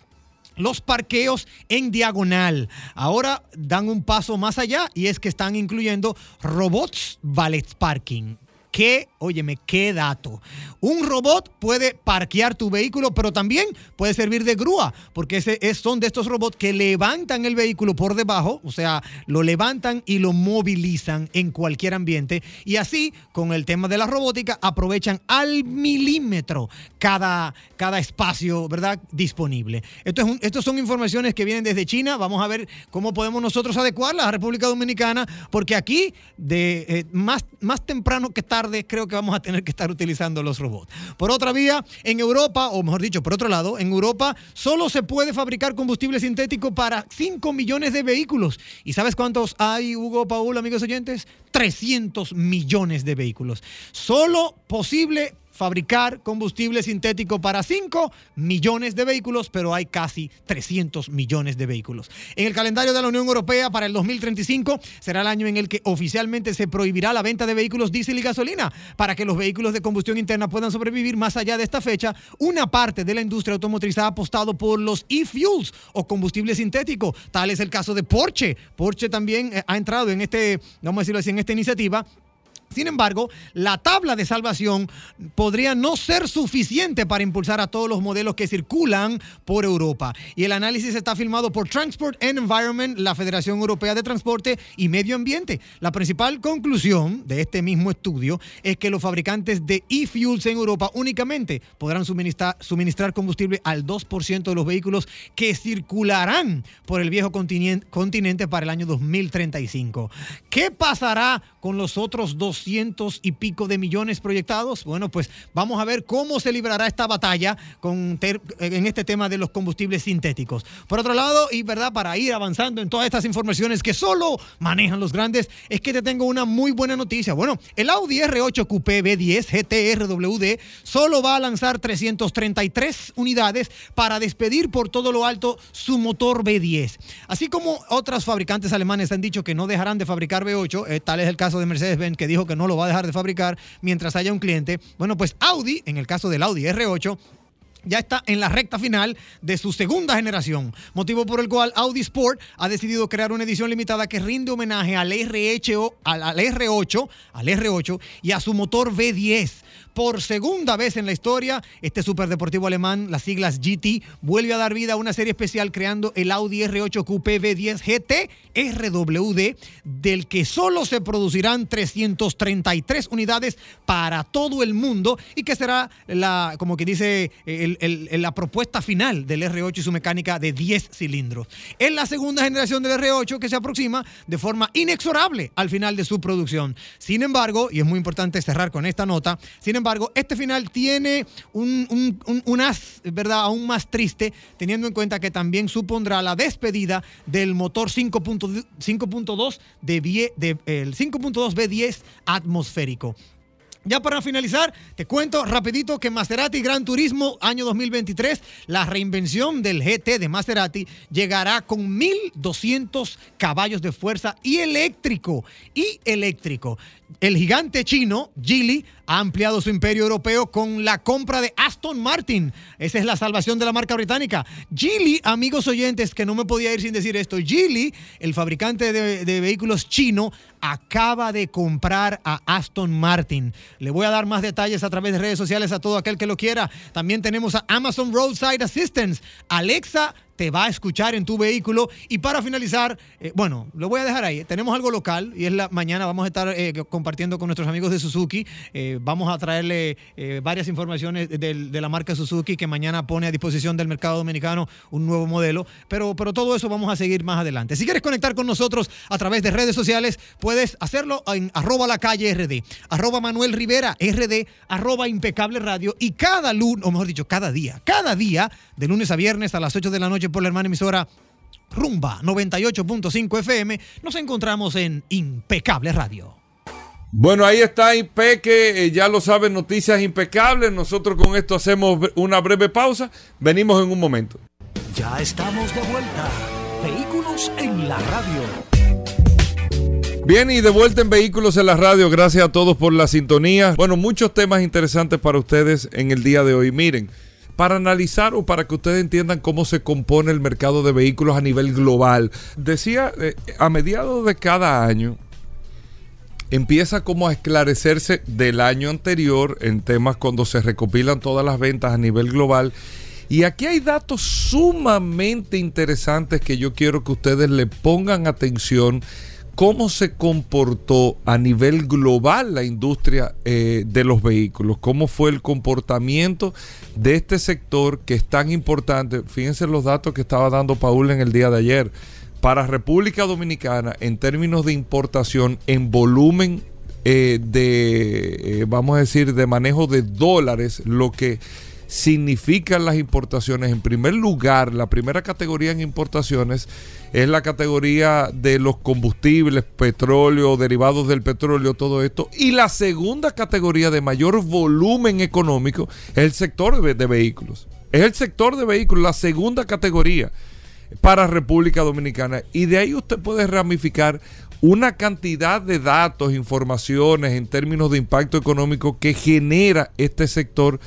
los parqueos en diagonal. Ahora dan un paso más allá y es que están incluyendo robots valet parking. ¿Qué Óyeme, qué dato. Un robot puede parquear tu vehículo, pero también puede servir de grúa, porque ese es, son de estos robots que levantan el vehículo por debajo, o sea, lo levantan y lo movilizan en cualquier ambiente. Y así, con el tema de la robótica, aprovechan al milímetro cada, cada espacio, ¿verdad?, disponible. Esto es son informaciones que vienen desde China. Vamos a ver cómo podemos nosotros adecuarlas a República Dominicana, porque aquí, de eh, más, más temprano que creo que vamos a tener que estar utilizando los robots. Por otra vía, en Europa, o mejor dicho, por otro lado, en Europa solo se puede fabricar combustible sintético para 5 millones de vehículos. ¿Y sabes cuántos hay, Hugo, Paul, amigos oyentes? 300 millones de vehículos. Solo posible fabricar combustible sintético para 5 millones de vehículos, pero hay casi 300 millones de vehículos. En el calendario de la Unión Europea para el 2035 será el año en el que oficialmente se prohibirá la venta de vehículos diésel y gasolina para que los vehículos de combustión interna puedan sobrevivir más allá de esta fecha. Una parte de la industria automotriz ha apostado por los e-fuels o combustible sintético. Tal es el caso de Porsche. Porsche también eh, ha entrado en este, vamos a decirlo así, en esta iniciativa Sin embargo, la tabla de salvación podría no ser suficiente para impulsar a todos los modelos que circulan por Europa. Y el análisis está filmado por Transport and Environment, la Federación Europea de Transporte y Medio Ambiente. La principal conclusión de este mismo estudio es que los fabricantes de e-fuels en Europa únicamente podrán suministrar, combustible al 2% de los vehículos que circularán por el viejo continente para el año 2035. ¿Qué pasará con los otros 200 y pico de millones proyectados? Bueno, pues vamos a ver cómo se librará esta batalla con en este tema de los combustibles sintéticos. Por otro lado, y verdad, para ir avanzando en todas estas informaciones que solo manejan los grandes, es que te tengo una muy buena noticia. Bueno, el Audi R8 Coupé B10 GTRWD solo va a lanzar 333 unidades para despedir por todo lo alto su motor B10. Así como otras fabricantes alemanes han dicho que no dejarán de fabricar B8, eh, tal es el caso de Mercedes-Benz, que dijo que no lo va a dejar de fabricar mientras haya un cliente. Bueno, pues Audi, en el caso del Audi R8, ya está en la recta final de su segunda generación, motivo por el cual Audi Sport ha decidido crear una edición limitada que rinde homenaje al, RH, al, al R8, al R8 y a su motor V10 por segunda vez en la historia, este superdeportivo alemán, las siglas GT, vuelve a dar vida a una serie especial creando el Audi R8 Coupé V10 GT RWD, del que solo se producirán 333 unidades para todo el mundo y que será la, como que dice, la propuesta final del R8 y su mecánica de 10 cilindros. Es la segunda generación del R8 que se aproxima de forma inexorable al final de su producción. Sin embargo, y es muy importante cerrar con esta nota, sin embargo, este final tiene un, as, ¿verdad? Aún más triste, teniendo en cuenta que también supondrá la despedida del motor 5.2 de, de, el 5.2 B10 atmosférico. Ya para finalizar, te cuento rapidito que Maserati Gran Turismo año 2023, la reinvención del GT de Maserati llegará con 1200 caballos de fuerza y eléctrico y eléctrico. El gigante chino, Geely, ha ampliado su imperio europeo con la compra de Aston Martin. Esa es la salvación de la marca británica. Geely, amigos oyentes, que no me podía ir sin decir esto, Geely, el fabricante de, de vehículos chino, acaba de comprar a Aston Martin. Le voy a dar más detalles a través de redes sociales a todo aquel que lo quiera. También tenemos a Amazon Roadside Assistance. Alexa te va a escuchar en tu vehículo. Y para finalizar, eh, bueno, lo voy a dejar ahí. Tenemos algo local y es la mañana vamos a estar eh, compartiendo con nuestros amigos de Suzuki. Eh, vamos a traerle varias informaciones de, la marca Suzuki que mañana pone a disposición del mercado dominicano un nuevo modelo. Pero, pero todo eso vamos a seguir más adelante. Si quieres conectar con nosotros a través de redes sociales, puedes hacerlo en arroba la calle RD, arroba Manuel Rivera RD, arroba impecable radio y cada lunes, o mejor dicho, cada día, cada día, de lunes a viernes a las 8 de la noche por la hermana emisora Rumba 98.5 FM, nos encontramos en Impecable Radio. Bueno, ahí está Impeque, eh, ya lo saben, noticias impecables. Nosotros con esto hacemos una breve pausa. Venimos en un momento. Ya estamos de vuelta. Vehículos en la radio. Bien, y de vuelta en Vehículos en la Radio. Gracias a todos por la sintonía. Bueno, muchos temas interesantes para ustedes en el día de hoy. Miren para analizar o para que ustedes entiendan cómo se compone el mercado de vehículos a nivel global. Decía, eh, a mediados de cada año empieza como a esclarecerse del año anterior en temas cuando se recopilan todas las ventas a nivel global. Y aquí hay datos sumamente interesantes que yo quiero que ustedes le pongan atención cómo se comportó a nivel global la industria eh, de los vehículos, cómo fue el comportamiento de este sector que es tan importante. Fíjense los datos que estaba dando Paul en el día de ayer. Para República Dominicana, en términos de importación, en volumen eh, de, eh, vamos a decir, de manejo de dólares, lo que significan las importaciones. En primer lugar, la primera categoría en importaciones es la categoría de los combustibles, petróleo, derivados del petróleo, todo esto. Y la segunda categoría de mayor volumen económico es el sector de, vehículos. Es el sector de vehículos, la segunda categoría para República Dominicana. Y de ahí usted puede ramificar una cantidad de datos, informaciones en términos de impacto económico que genera este sector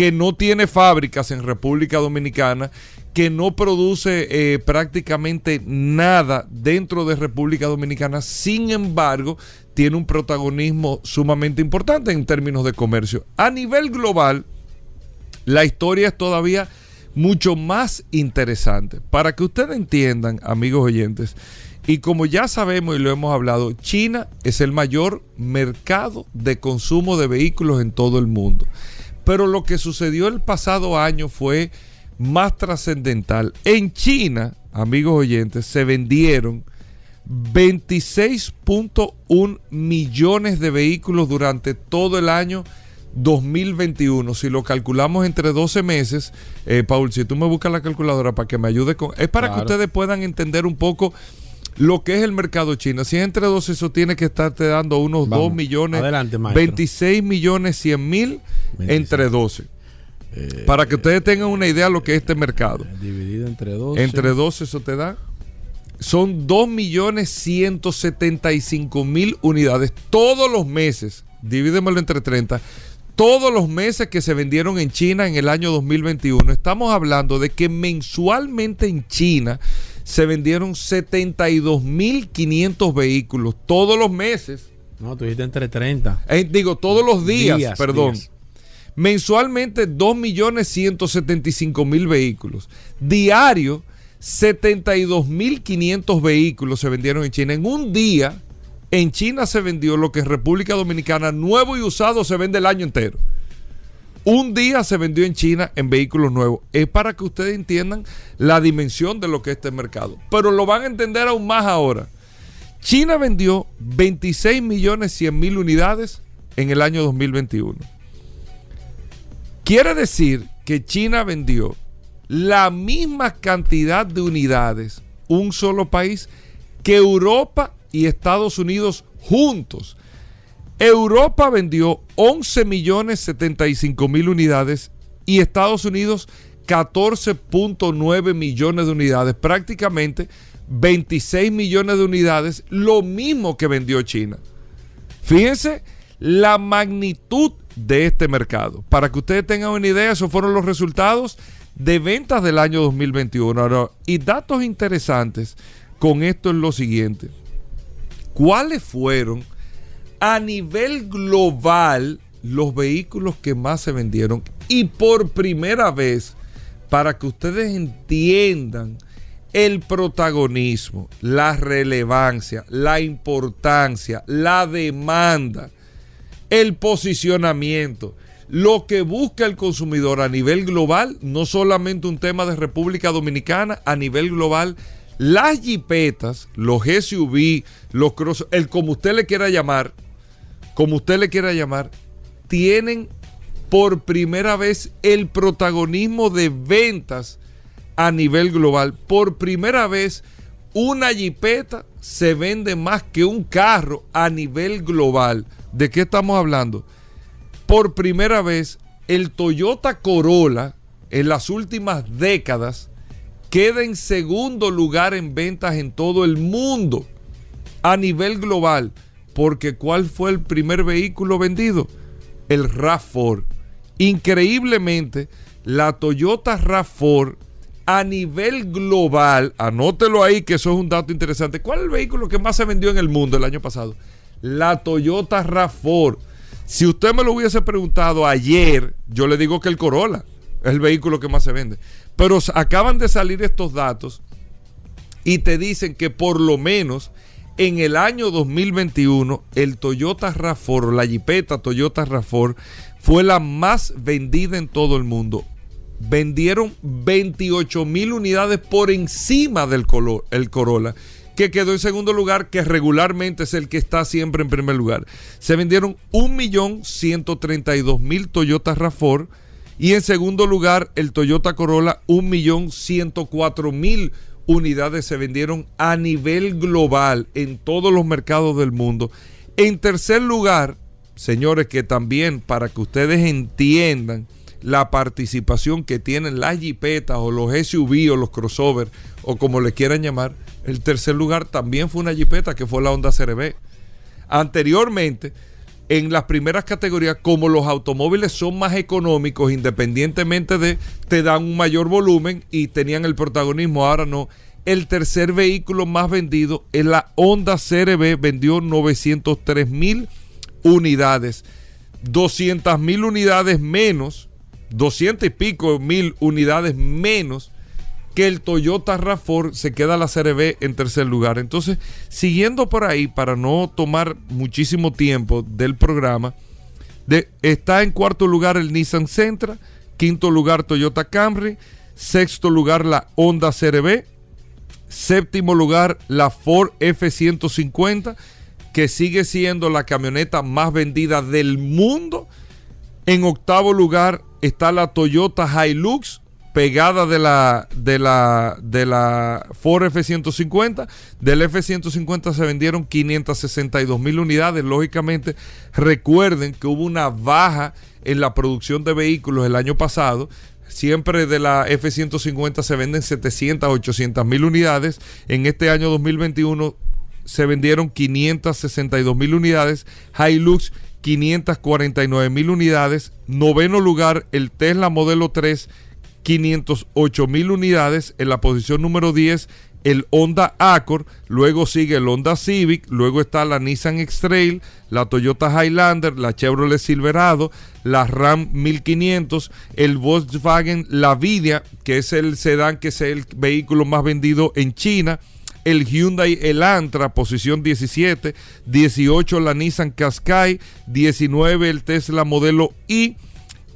que no tiene fábricas en República Dominicana, que no produce eh, prácticamente nada dentro de República Dominicana, sin embargo, tiene un protagonismo sumamente importante en términos de comercio. A nivel global, la historia es todavía mucho más interesante. Para que ustedes entiendan, amigos oyentes, y como ya sabemos y lo hemos hablado, China es el mayor mercado de consumo de vehículos en todo el mundo. Pero lo que sucedió el pasado año fue más trascendental. En China, amigos oyentes, se vendieron 26.1 millones de vehículos durante todo el año 2021. Si lo calculamos entre 12 meses, eh, Paul, si tú me buscas la calculadora para que me ayude con... Es para que ustedes puedan entender un poco lo que es el mercado chino. Si es entre 12, eso tiene que estarte dando unos 2 millones, Adelante, 26 millones 100 mil entre 12. Eh, para que ustedes tengan una idea de lo que es este mercado. Eh, dividido entre 12. Entre 12 eso te da. Son 2 millones 175 mil unidades todos los meses. Divídemelo entre 30 todos los meses que se vendieron en China en el año 2021. Estamos hablando de que mensualmente en China se vendieron 72.500 vehículos todos los meses. No, tú dijiste entre 30. Eh, digo, todos los días, perdón. Mensualmente 2.175.000 vehículos. Diario 72.500 vehículos se vendieron en China. En un día en China se vendió lo que en República Dominicana nuevo y usado se vende el año entero. Un día se vendió en China en vehículos nuevos. Es para que ustedes entiendan la dimensión de lo que es este mercado. Pero lo van a entender aún más ahora. China vendió 26 millones 100 mil unidades en el año 2021. Quiere decir que China vendió la misma cantidad de unidades, un solo país, que Europa y Estados Unidos juntos. Europa vendió 11 millones 75 mil unidades y Estados Unidos 14.9 millones de unidades, prácticamente 26 millones de unidades, lo mismo que vendió China. Fíjense la magnitud de este mercado. Para que ustedes tengan una idea, esos fueron los resultados de ventas del año 2021. y datos interesantes con esto es lo siguiente cuáles fueron a nivel global los vehículos que más se vendieron y por primera vez para que ustedes entiendan el protagonismo, la relevancia, la importancia, la demanda, el posicionamiento, lo que busca el consumidor a nivel global, no solamente un tema de República Dominicana, a nivel global las jipetas, los SUV, los cross, el como usted le quiera llamar, como usted le quiera llamar, tienen por primera vez el protagonismo de ventas a nivel global. Por primera vez, una jipeta se vende más que un carro a nivel global. ¿De qué estamos hablando? Por primera vez, el Toyota Corolla en las últimas décadas queda en segundo lugar en ventas en todo el mundo a nivel global. Porque ¿cuál fue el primer vehículo vendido? El RAV4. Increíblemente, la Toyota RAV4 a nivel global, anótelo ahí que eso es un dato interesante. ¿Cuál es el vehículo que más se vendió en el mundo el año pasado? La Toyota RAV4. Si usted me lo hubiese preguntado ayer, yo le digo que el Corolla es el vehículo que más se vende. Pero acaban de salir estos datos y te dicen que por lo menos en el año 2021 el Toyota RAV4, la Jeepeta Toyota RAV4 fue la más vendida en todo el mundo. Vendieron 28 mil unidades por encima del color, el Corolla, que quedó en segundo lugar, que regularmente es el que está siempre en primer lugar. Se vendieron 1.132.000 Toyota RAV4 y en segundo lugar, el Toyota Corolla, 1.104.000 unidades se vendieron a nivel global en todos los mercados del mundo. En tercer lugar, señores, que también para que ustedes entiendan la participación que tienen las jipetas o los SUV o los crossover o como le quieran llamar, el tercer lugar también fue una jipeta que fue la Honda CRB. Anteriormente, en las primeras categorías, como los automóviles son más económicos, independientemente de, te dan un mayor volumen y tenían el protagonismo, ahora no. El tercer vehículo más vendido es la Honda CRB, vendió 903 mil unidades, 200 mil unidades menos, 200 y pico mil unidades menos que el Toyota RAV4 se queda la CRB en tercer lugar. Entonces, siguiendo por ahí, para no tomar muchísimo tiempo del programa, de, está en cuarto lugar el Nissan Sentra, quinto lugar Toyota Camry, sexto lugar la Honda CRB, séptimo lugar la Ford F150, que sigue siendo la camioneta más vendida del mundo. En octavo lugar está la Toyota Hilux, pegada de la, de la, de la Ford F-150. Del F-150 se vendieron 562 mil unidades. Lógicamente, recuerden que hubo una baja en la producción de vehículos el año pasado. Siempre de la F-150 se venden 700, 800 mil unidades. En este año 2021 se vendieron 562 mil unidades. Hilux 549 mil unidades. Noveno lugar, el Tesla Modelo 3 508 mil unidades. En la posición número 10, el Honda Accord. Luego sigue el Honda Civic. Luego está la Nissan X-Trail, la Toyota Highlander, la Chevrolet Silverado, la Ram 1500, el Volkswagen Lavidia, que es el sedán que es el vehículo más vendido en China el Hyundai Elantra, posición 17, 18 la Nissan Qashqai, 19 el Tesla modelo I,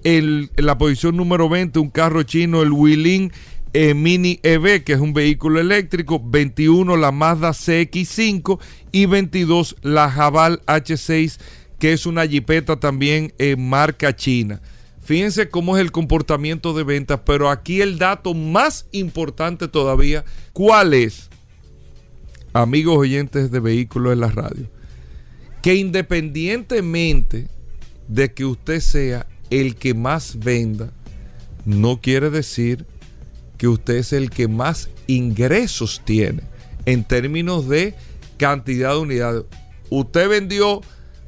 en la posición número 20, un carro chino, el Wuling eh, Mini EV, que es un vehículo eléctrico. 21, la Mazda CX5. Y 22, la Jabal H6, que es una jipeta también en marca china. Fíjense cómo es el comportamiento de ventas, pero aquí el dato más importante todavía, ¿cuál es? Amigos oyentes de vehículos en la radio, que independientemente de que usted sea el que más venda no quiere decir que usted es el que más ingresos tiene en términos de cantidad de unidades. Usted vendió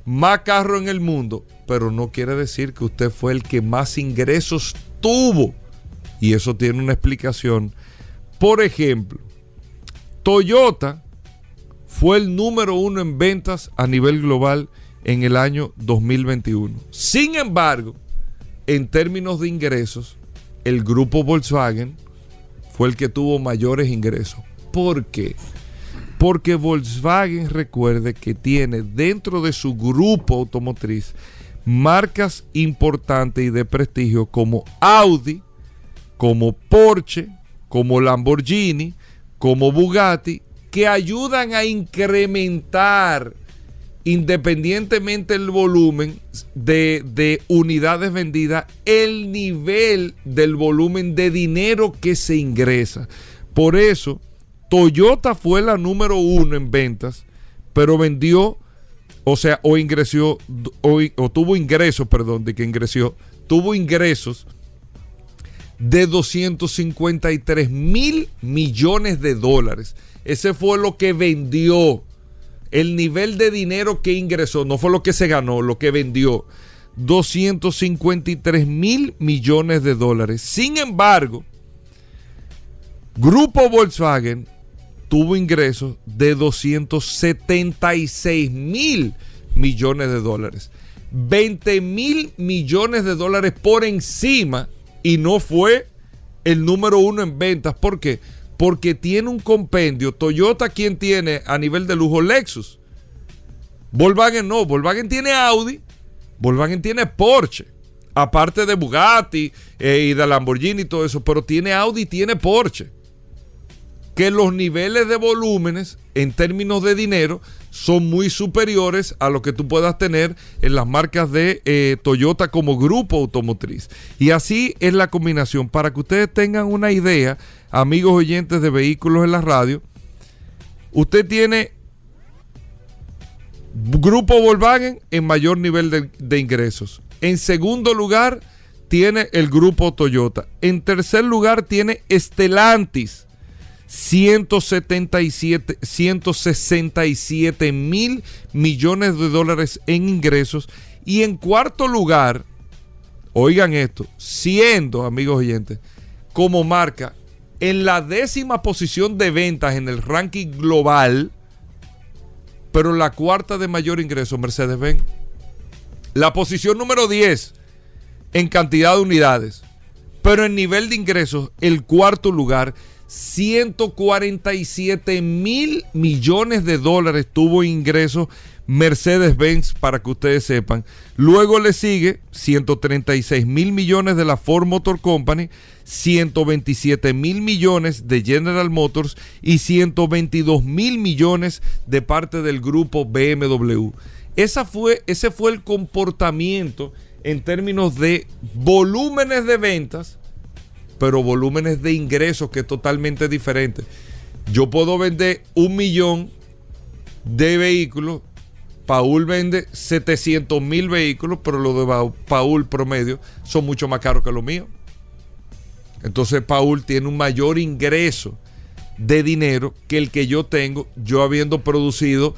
más carros en el mundo, pero no quiere decir que usted fue el que más ingresos tuvo. Y eso tiene una explicación. Por ejemplo, Toyota fue el número uno en ventas a nivel global en el año 2021. Sin embargo, en términos de ingresos, el grupo Volkswagen fue el que tuvo mayores ingresos. ¿Por qué? Porque Volkswagen recuerde que tiene dentro de su grupo automotriz marcas importantes y de prestigio como Audi, como Porsche, como Lamborghini, como Bugatti, que ayudan a incrementar independientemente del volumen de, unidades vendidas, el nivel del volumen de dinero que se ingresa. Por eso, Toyota fue la número uno en ventas, pero vendió, o sea, o ingresó, o, o tuvo ingresos, perdón, de que ingresó, tuvo ingresos de 253 mil millones de dólares. Ese fue lo que vendió el nivel de dinero que ingresó, no fue lo que se ganó, lo que vendió, 253 mil millones de dólares. Sin embargo, Grupo Volkswagen tuvo ingresos de 276 mil millones de dólares. 20 mil millones de dólares por encima y no fue el número uno en ventas. ¿Por qué? porque tiene un compendio. Toyota, quien tiene a nivel de lujo Lexus. Volkswagen no, Volkswagen tiene Audi, Volkswagen tiene Porsche, aparte de Bugatti eh, y de Lamborghini y todo eso, pero tiene Audi y tiene Porsche. Que los niveles de volúmenes en términos de dinero son muy superiores a lo que tú puedas tener en las marcas de eh, Toyota como grupo automotriz. Y así es la combinación. Para que ustedes tengan una idea, amigos oyentes de vehículos en la radio, usted tiene Grupo Volkswagen en mayor nivel de, de, ingresos. En segundo lugar tiene el Grupo Toyota. En tercer lugar tiene Estelantis 177, 167 mil millones de dólares en ingresos. Y en cuarto lugar, oigan esto, siendo, amigos oyentes, como marca en la décima posición de ventas en el ranking global, pero la cuarta de mayor ingreso, Mercedes-Benz. La posición número 10 en cantidad de unidades, pero en nivel de ingresos, el cuarto lugar, 147 mil millones de dólares tuvo ingresos Mercedes-Benz, para que ustedes sepan. Luego le sigue 136 mil millones de la Ford Motor Company, 127 mil millones de General Motors y 122 mil millones de parte del grupo BMW. Esa fue, ese fue el comportamiento en términos de volúmenes de ventas, pero volúmenes de ingresos que es totalmente diferente. Yo puedo vender un millón de vehículos Paul vende 700 mil vehículos, pero los de Paul promedio son mucho más caros que los míos. Entonces Paul tiene un mayor ingreso de dinero que el que yo tengo, yo habiendo producido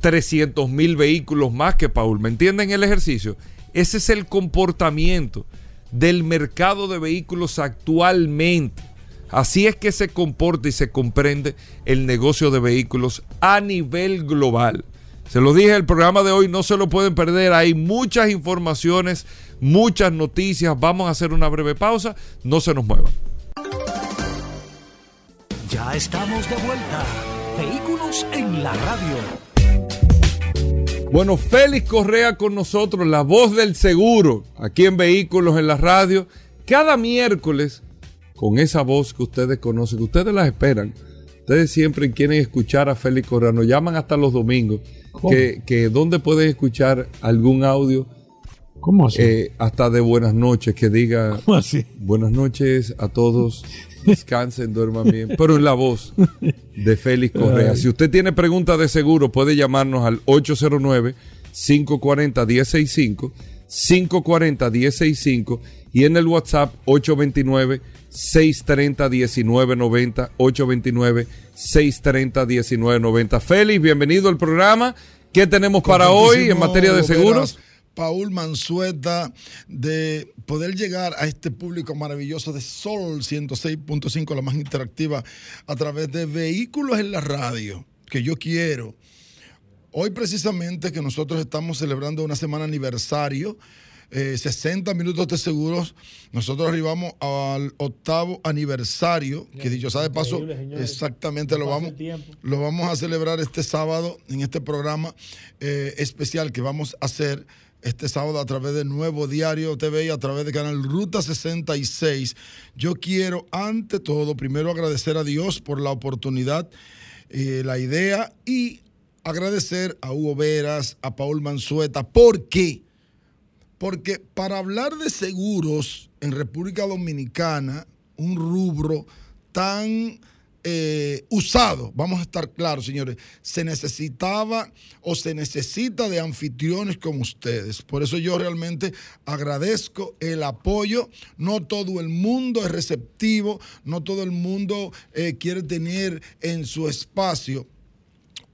300 mil vehículos más que Paul. ¿Me entienden el ejercicio? Ese es el comportamiento del mercado de vehículos actualmente. Así es que se comporta y se comprende el negocio de vehículos a nivel global. Se lo dije, el programa de hoy no se lo pueden perder. Hay muchas informaciones, muchas noticias. Vamos a hacer una breve pausa. No se nos muevan. Ya estamos de vuelta. Vehículos en la radio. Bueno, Félix Correa con nosotros, la voz del seguro, aquí en Vehículos en la radio. Cada miércoles, con esa voz que ustedes conocen, que ustedes la esperan. Ustedes siempre quieren escuchar a Félix Correa, nos llaman hasta los domingos que, que dónde puedes escuchar algún audio. ¿Cómo así? Eh, hasta de buenas noches, que diga ¿Cómo así? buenas noches a todos, descansen, duerman bien, pero en la voz de Félix Correa. Si usted tiene preguntas de seguro, puede llamarnos al 809-540-1065, 540-1065 y en el WhatsApp 829 630-1990, 829-630-1990. Félix, bienvenido al programa. ¿Qué tenemos para hoy en materia de seguros? Paul Mansueta, de poder llegar a este público maravilloso de Sol 106.5, la más interactiva, a través de vehículos en la radio, que yo quiero. Hoy precisamente que nosotros estamos celebrando una semana aniversario 60 eh, minutos de seguros. Nosotros arribamos al octavo aniversario, que dicho sea de paso, exactamente lo vamos, lo vamos a celebrar este sábado en este programa eh, especial que vamos a hacer este sábado a través de Nuevo Diario TV y a través de canal Ruta 66. Yo quiero, ante todo, primero agradecer a Dios por la oportunidad, eh, la idea y agradecer a Hugo Veras, a Paul Manzueta, porque porque para hablar de seguros en República Dominicana, un rubro tan eh, usado, vamos a estar claros, señores, se necesitaba o se necesita de anfitriones como ustedes. Por eso yo realmente agradezco el apoyo. No todo el mundo es receptivo, no todo el mundo eh, quiere tener en su espacio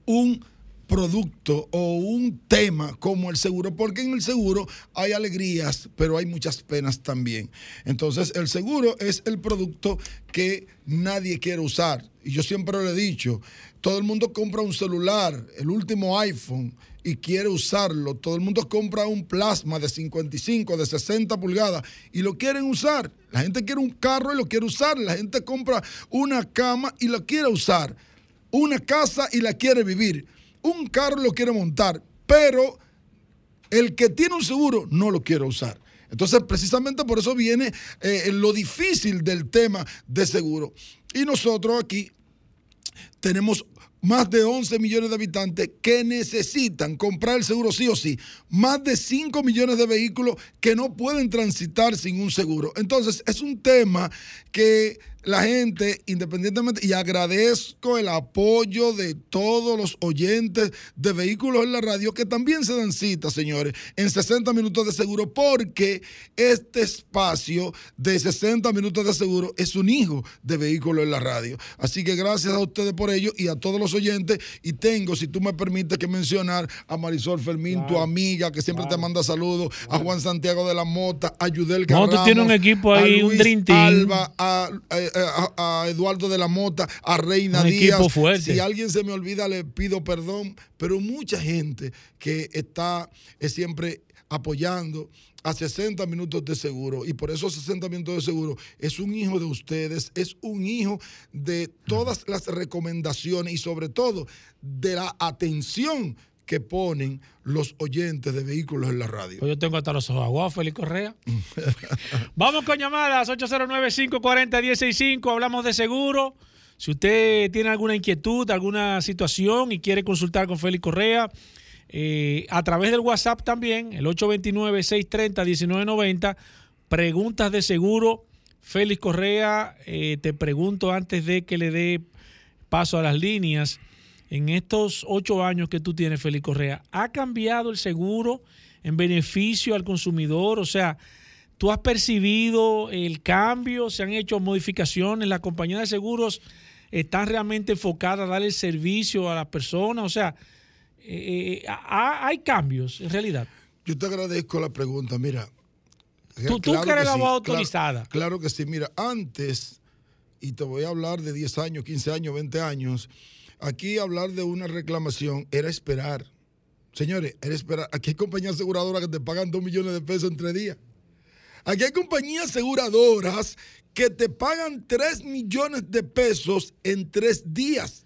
un producto o un tema como el seguro, porque en el seguro hay alegrías, pero hay muchas penas también. Entonces, el seguro es el producto que nadie quiere usar. Y yo siempre lo he dicho, todo el mundo compra un celular, el último iPhone, y quiere usarlo. Todo el mundo compra un plasma de 55, de 60 pulgadas y lo quieren usar. La gente quiere un carro y lo quiere usar. La gente compra una cama y lo quiere usar. Una casa y la quiere vivir un carro lo quiere montar, pero el que tiene un seguro no lo quiere usar. Entonces, precisamente por eso viene eh, lo difícil del tema de seguro. Y nosotros aquí tenemos más de 11 millones de habitantes que necesitan comprar el seguro sí o sí. Más de 5 millones de vehículos que no pueden transitar sin un seguro. Entonces, es un tema que la gente, independientemente, y agradezco el apoyo de todos los oyentes de vehículos en la radio que también se dan cita, señores, en 60 minutos de seguro, porque este espacio de 60 minutos de seguro es un hijo de vehículos en la radio. Así que gracias a ustedes por ello y a todos los oyentes. Y tengo, si tú me permites, que mencionar a Marisol Fermín, tu amiga, que siempre te manda saludos, a Juan Santiago de la Mota, a Yudel No, tú tienes un equipo ahí, un Dream Alba, a, a, Eduardo de la Mota, a Reina Díaz. Si alguien se me olvida, le pido perdón, pero mucha gente que está siempre apoyando a 60 minutos de seguro. Y por esos 60 minutos de seguro es un hijo de ustedes, es un hijo de todas las recomendaciones y sobre todo de la atención que ponen los oyentes de vehículos en la radio. Pues yo tengo hasta los ojos aguados, Félix Correa. Vamos con llamadas 809-540-165. Hablamos de seguro. Si usted tiene alguna inquietud, alguna situación y quiere consultar con Félix Correa, eh, a través del WhatsApp también, el 829-630-1990, preguntas de seguro. Félix Correa, eh, te pregunto antes de que le dé paso a las líneas en estos ocho años que tú tienes, Félix Correa, ¿ha cambiado el seguro en beneficio al consumidor? O sea, ¿tú has percibido el cambio? ¿Se han hecho modificaciones? ¿La compañía de seguros está realmente enfocada a darle el servicio a las personas? O sea, eh, eh, ¿hay cambios en realidad? Yo te agradezco la pregunta. Mira, tú, tú que eres la voz autorizada. Claro, que sí. Mira, antes, y te voy a hablar de 10 años, 15 años, 20 años, Aquí hablar de una reclamación era esperar. Señores, era esperar. Aquí hay compañías aseguradoras que te pagan dos millones de pesos en tres días. Aquí hay compañías aseguradoras que te pagan tres millones de pesos en tres días.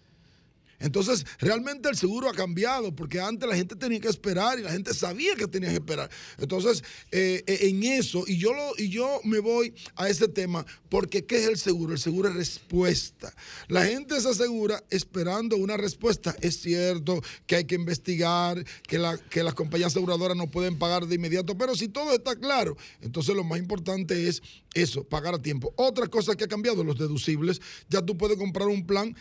Entonces, realmente el seguro ha cambiado, porque antes la gente tenía que esperar y la gente sabía que tenía que esperar. Entonces, eh, eh, en eso, y yo, lo, y yo me voy a ese tema, porque ¿qué es el seguro? El seguro es respuesta. La gente se asegura esperando una respuesta. Es cierto que hay que investigar, que, la, que las compañías aseguradoras no pueden pagar de inmediato, pero si todo está claro, entonces lo más importante es eso, pagar a tiempo. Otra cosa que ha cambiado, los deducibles. Ya tú puedes comprar un plan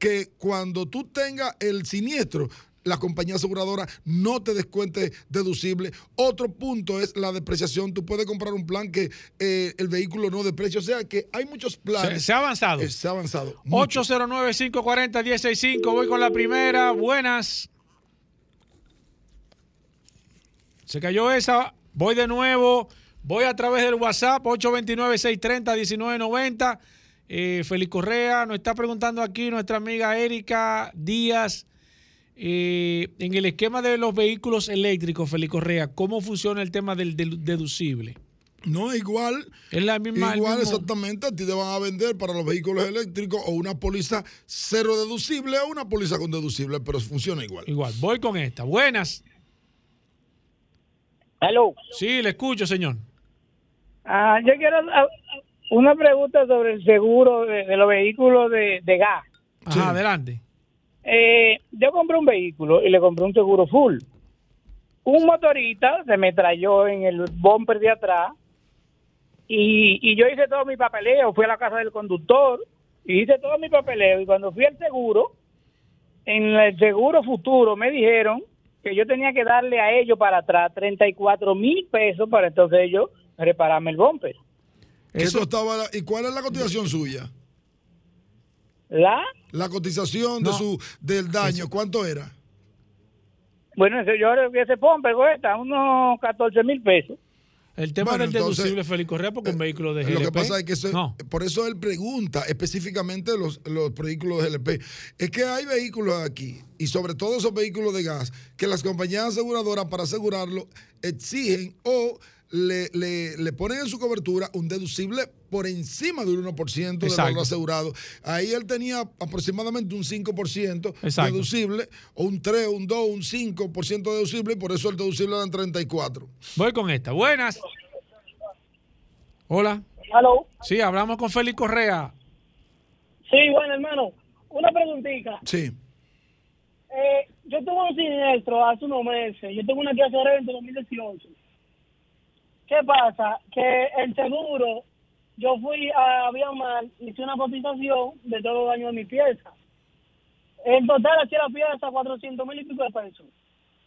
que cuando tú tengas el siniestro, la compañía aseguradora no te descuente deducible. Otro punto es la depreciación. Tú puedes comprar un plan que eh, el vehículo no deprecia. O sea que hay muchos planes. Se, ha avanzado. se ha avanzado. 809-540-165. Voy con la primera. Buenas. Se cayó esa. Voy de nuevo. Voy a través del WhatsApp 829-630-1990. Eh, Félix Correa nos está preguntando aquí nuestra amiga Erika Díaz. Eh, en el esquema de los vehículos eléctricos, Félix Correa, ¿cómo funciona el tema del, deducible? No, igual. Es la misma. Igual, exactamente. A ti te van a vender para los vehículos eléctricos o una póliza cero deducible o una póliza con deducible, pero funciona igual. Igual. Voy con esta. Buenas. Hello. Sí, le escucho, señor. Ah, yo quiero una pregunta sobre el seguro de, los vehículos de, gas. Ajá, adelante. Eh, yo compré un vehículo y le compré un seguro full. Un motorista se me trayó en el bumper de atrás y, yo hice todo mi papeleo. Fui a la casa del conductor y hice todo mi papeleo. Y cuando fui al seguro, en el seguro futuro me dijeron que yo tenía que darle a ellos para atrás 34 mil pesos para entonces ellos repararme el bumper. Eso, estaba. ¿Y cuál es la cotización suya? ¿La? La cotización de su del daño, ¿cuánto era? Bueno, yo creo que ese pompe cuesta unos 14 mil pesos. El tema del deducible, Félix Correa, porque un eh, vehículo de GLP. Lo que pasa es que por eso él pregunta específicamente los, los vehículos de GLP. Es que hay vehículos aquí, y sobre todo esos vehículos de gas, que las compañías aseguradoras para asegurarlo exigen o le, le, ponen en su cobertura un deducible por encima del 1% del valor asegurado. Ahí él tenía aproximadamente un 5% deducible, o un 3, un 2, un 5% deducible, y por eso el deducible era en 34. Voy con esta. Buenas. Hola. Hello. Sí, hablamos con Félix Correa. Sí, bueno, hermano. Una preguntita. Sí. Eh, yo tuve un siniestro hace unos meses. Yo tengo una Kia Sorento 2018. ¿Qué pasa? Que el seguro, yo fui a Viamar, hice una cotización de todo el daño de mi pieza. En total, hacía la pieza 400 mil y pico de pesos.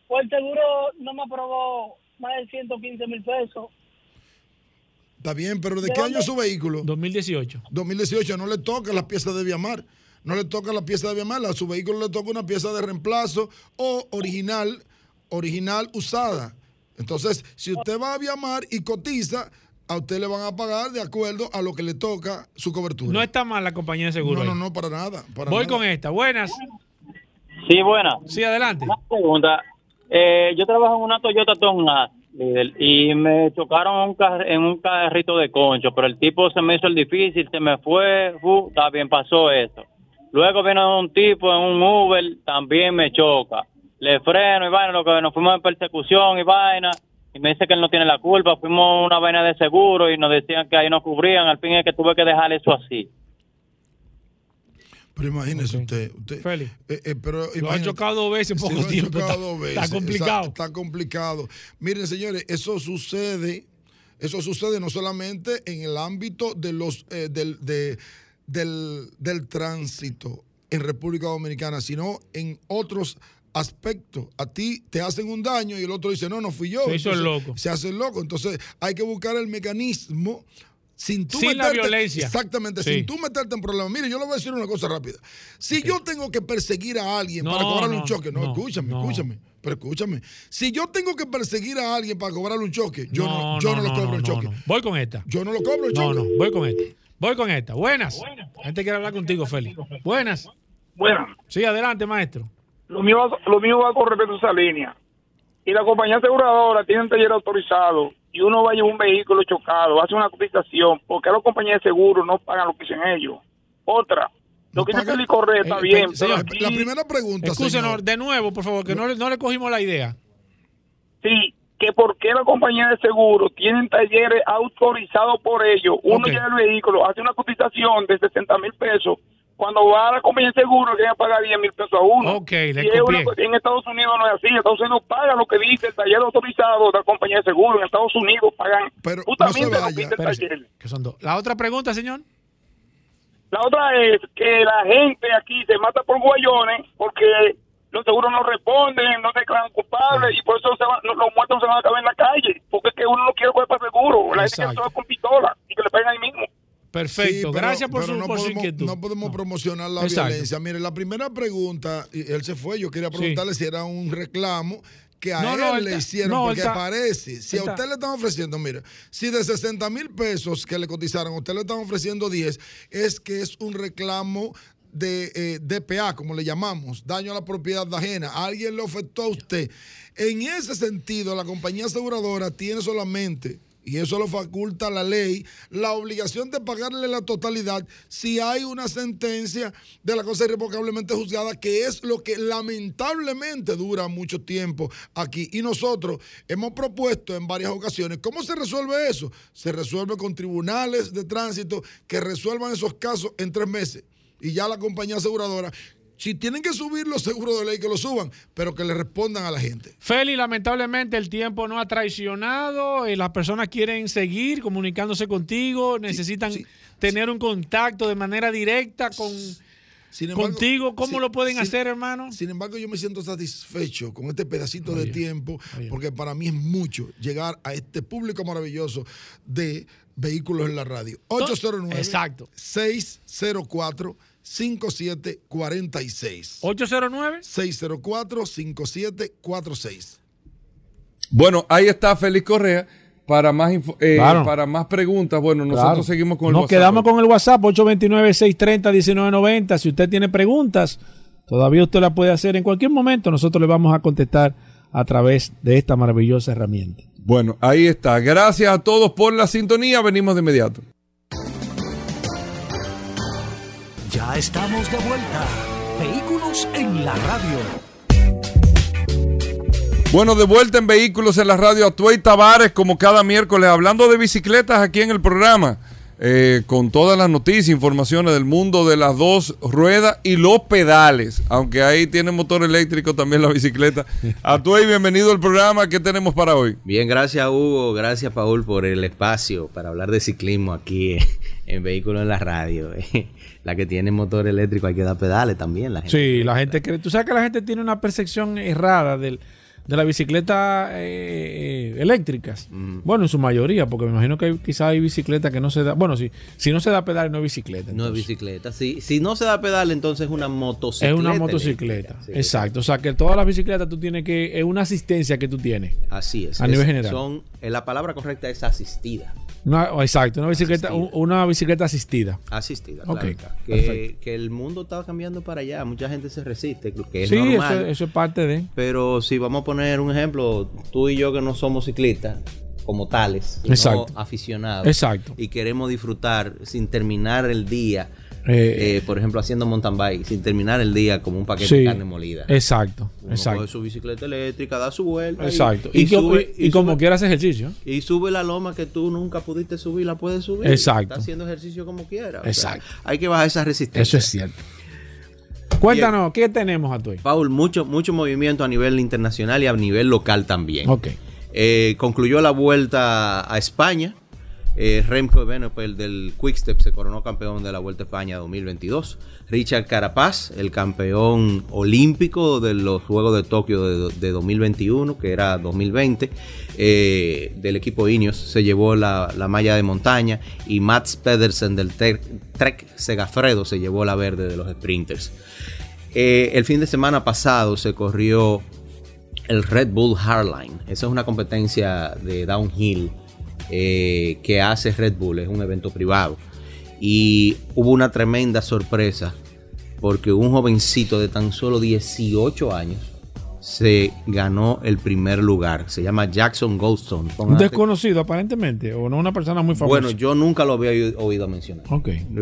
Pues el seguro no me aprobó más de 115 mil pesos. Está bien, pero ¿de, qué año es su vehículo? 2018. 2018, no le toca las piezas de Viamar. No le toca la pieza de Viamar, a su vehículo le toca una pieza de reemplazo o original, original usada. Entonces, si usted va a Viamar y cotiza, a usted le van a pagar de acuerdo a lo que le toca su cobertura. No está mal la compañía de seguro. No, no, no, para nada. Voy con esta. Buenas. Sí, buenas. Sí, adelante. Una pregunta. Eh, yo trabajo en una Toyota Tundra y me chocaron en un carrito de concho, pero el tipo se me hizo el difícil, se me fue, uh, está bien, pasó eso. Luego viene un tipo en un Uber, también me choca. Le freno y vaina, lo que nos fuimos en persecución y vaina y me dice que él no tiene la culpa. Fuimos a una vaina de seguro y nos decían que ahí nos cubrían. Al fin es que tuve que dejar eso así. Pero imagínese usted. usted Félix. Eh, eh, pero lo ha chocado dos veces en poco sí, tiempo. Está, Está, veces. está complicado. Está, está, complicado. Miren, señores, eso sucede. Eso sucede no solamente en el ámbito de los eh, del, de, del, del tránsito en República Dominicana, sino en otros aspecto. A ti te hacen un daño y el otro dice, no, no fui yo. Se hizo el loco. Se hace el loco. Entonces hay que buscar el mecanismo sin tú sin meterte, la violencia. Exactamente, Sí. sin tú meterte en problemas. Mire, yo le voy a decir una cosa rápida. Si yo tengo que perseguir a alguien No, para cobrarle un no, choque, no, no, escúchame, no. escúchame. Pero escúchame, si yo tengo que perseguir a alguien para cobrarle un choque, yo no, No, yo no, no, lo no, cobro no, el no, choque. no. Voy con esta. Yo no lo cobro el No, choque. no, voy con esta. Voy con esta. Buenas. La gente quiere hablar contigo, Félix. Buenas. Bueno, Sí, adelante, maestro. Lo mío, va- lo mío va con respecto a esa línea. Y la compañía aseguradora tiene un taller autorizado y uno va a llevar un vehículo chocado, hace una cotización, porque las compañías de seguro no pagan lo que dicen ellos. Otra, lo que dice Félix Correa está Eh, bien, señor, pero La primera pregunta, Escúchenos señor. de nuevo, por favor, que no, le- no le cogimos la idea. sí, que por qué la compañía de seguro tienen talleres autorizados por ellos. Uno Ok. lleva el vehículo, hace una cotización de 60 mil pesos. Cuando va a la compañía de seguro, a pagar 10 mil pesos a uno. Ok, le Y una- en Estados Unidos no es así. Estados Unidos paga lo que dice el taller autorizado de la compañía de seguro. En Estados Unidos pagan Pero justamente no se lo que dice el Espérese, taller. que son dos. La otra pregunta, señor. La otra es que la gente aquí se mata por guayones porque los seguros no responden, no declaran culpables y por eso se van- los muertos se van a acabar en la calle. Porque es que uno no quiere coger para seguro. La gente quiere Exacto. todo con pistola y que le peguen ahí mismo. Perfecto. Sí, pero- Gracias por, pero su, no por su podemos, inquietud. No podemos promocionar la Exacto. violencia. Mire, la primera pregunta, él se fue, yo quería preguntarle si era un reclamo que a No, él no, le hicieron, no, porque está- parece, si a usted le están ofreciendo, mira, si de 60 mil pesos que le cotizaron, a usted le están ofreciendo 10, es que es un reclamo de eh, DPA, como le llamamos, daño a la propiedad ajena. Alguien le afectó a usted. En ese sentido, la compañía aseguradora tiene solamente y eso lo faculta la ley, la obligación de pagarle la totalidad si hay una sentencia de la cosa irrevocablemente juzgada, que es lo que lamentablemente dura mucho tiempo aquí. Y nosotros hemos propuesto en varias ocasiones, ¿cómo se resuelve eso? Se resuelve con tribunales de tránsito que resuelvan esos casos en tres meses. Y ya la compañía aseguradora, si tienen que subir los seguros de ley, que lo suban, pero que le respondan a la gente. Feli, lamentablemente el tiempo no ha traicionado, eh, las personas quieren seguir comunicándose contigo, necesitan tener un contacto de manera directa con embargo, contigo. ¿Cómo sin- lo pueden sin- hacer, hermano? Sin embargo, yo me siento satisfecho con este pedacito de tiempo, oye. porque para mí es mucho llegar a este público maravilloso de vehículos en la radio. 809 Exacto. 604 5746. 809 604 5746. Bueno, ahí está Félix Correa. Para más, eh, Claro. para más preguntas, bueno, nosotros Claro. seguimos con el Nos WhatsApp. quedamos con el WhatsApp 829-630-1990. Si usted tiene preguntas, todavía usted la puede hacer en cualquier momento. Nosotros le vamos a contestar a través de esta maravillosa herramienta. Bueno, ahí está. Gracias a todos por la sintonía. Venimos de inmediato. Ya estamos de vuelta. Vehículos en la radio. Bueno, de vuelta en Vehículos en la radio, Atuey Tavares, como cada miércoles, hablando de bicicletas aquí en el programa. eh, con todas las noticias, informaciones del mundo de las dos ruedas y los pedales, aunque ahí tiene motor eléctrico también la bicicleta. A tú y bienvenido al programa. ¿Qué tenemos para hoy? Bien, gracias Hugo, gracias Paul por el espacio para hablar de ciclismo aquí en Vehículos en la Radio. La que tiene motor eléctrico hay que dar pedales también. La gente sí, la gente cree. Tú sabes que la gente tiene una percepción errada del de la bicicleta eh, eléctricas. Bueno, en su mayoría, porque me imagino que quizás hay bicicletas que no se da. Bueno, si, si no se da pedal, no es bicicleta. No es bicicleta. Si, si no se da pedal, entonces es una motocicleta. Es una motocicleta. Exacto. O sea, que todas las bicicletas tú tienes que. Es una asistencia que tú tienes. Así es. A nivel general. Son, la palabra correcta es asistida. Exacto, una bicicleta, asistida. una bicicleta asistida. Asistida, claro. Que, que, el mundo está cambiando para allá. Mucha gente se resiste, que es normal. Eso, eso es parte de. Pero si vamos a poner un ejemplo, tú y yo que no somos ciclistas como tales, sino aficionados, Exacto. y queremos disfrutar sin terminar el día. Eh, eh, por ejemplo, haciendo mountain bike, sin terminar el día como un paquete de carne molida. Exacto, Uno exacto. Coge su bicicleta eléctrica, da su vuelta. Exacto. Y, sube, y, como quieras ejercicio. Y sube la loma que tú nunca pudiste subir, la puedes subir. Exacto. Está haciendo ejercicio como quiera. Exacto. hay que bajar esa resistencia. Eso es cierto. Cuéntanos, ¿qué tenemos a tu Paul, mucho, mucho movimiento a nivel internacional y a nivel local también. Ok. Eh, concluyó la vuelta a España. Eh, Remco Evenepoel del Quickstep se coronó campeón de la Vuelta a España 2022. Richard Carapaz, el campeón olímpico de los Juegos de Tokio de, 2021, que era 2020, eh, del equipo Ineos, se llevó la, malla de montaña y Mats Pedersen del Trek Segafredo se llevó la verde de los sprinters. Eh, el fin de semana pasado se corrió el Red Bull Hardline. Esa es una competencia de downhill eh, que hace Red Bull, es un evento privado. Y hubo una tremenda sorpresa porque un jovencito de tan solo 18 años se ganó el primer lugar. Se llama Jackson Goldstone. Un desconocido aparentemente, o no una persona muy famosa. Bueno, yo nunca lo había oído mencionar.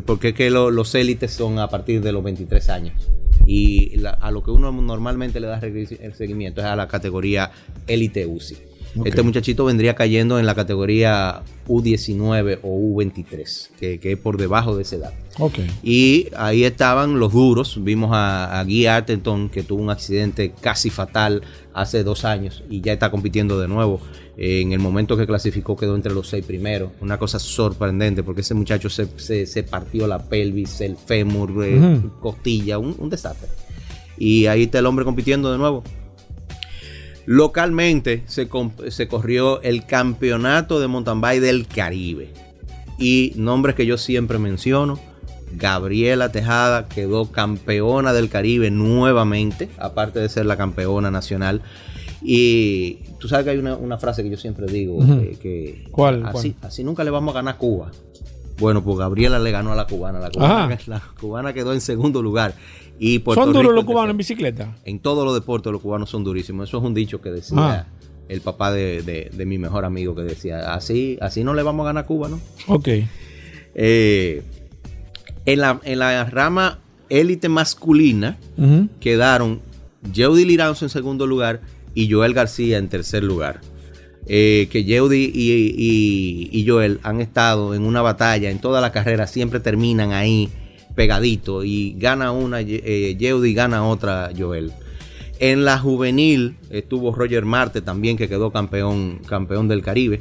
Porque es que los élites son a partir de los 23 años. Y a lo que uno normalmente le da el seguimiento es a la categoría élite UCI. Este muchachito vendría cayendo en la categoría U19 o U23, que, es por debajo de esa edad. Okay. Y ahí estaban los duros. Vimos a, Guy Artenton, que tuvo un accidente casi fatal hace dos años y ya está compitiendo de nuevo. En el momento que clasificó quedó entre los seis primeros. Una cosa sorprendente porque ese muchacho se, partió la pelvis, el fémur, eh, costilla, un, un desastre. Y ahí está el hombre compitiendo de nuevo. Localmente se, corrió el campeonato de mountain bike del Caribe. Y nombres que yo siempre menciono. Gabriela Tejada quedó campeona del Caribe nuevamente, aparte de ser la campeona nacional. Y tú sabes que hay una, frase que yo siempre digo, que, ¿Cuál, así, así nunca le vamos a ganar a Cuba. Bueno, pues Gabriela le ganó a la cubana. La cubana, la cubana quedó en segundo lugar. ¿Son duros los cubanos en bicicleta? En todos los deportes los cubanos son durísimos. Eso es un dicho que decía ah. el papá de, mi mejor amigo que decía, así, así no le vamos a ganar a Cuba, ¿no? Ok. Eh, en, la, rama élite masculina quedaron Jeudy Liranzo en segundo lugar y Joel García en tercer lugar. Eh, que Jeudy y, Joel han estado en una batalla en toda la carrera, siempre terminan ahí pegadito y gana una eh, y gana otra Joel. En la juvenil estuvo Roger Marte también que quedó campeón, campeón del Caribe.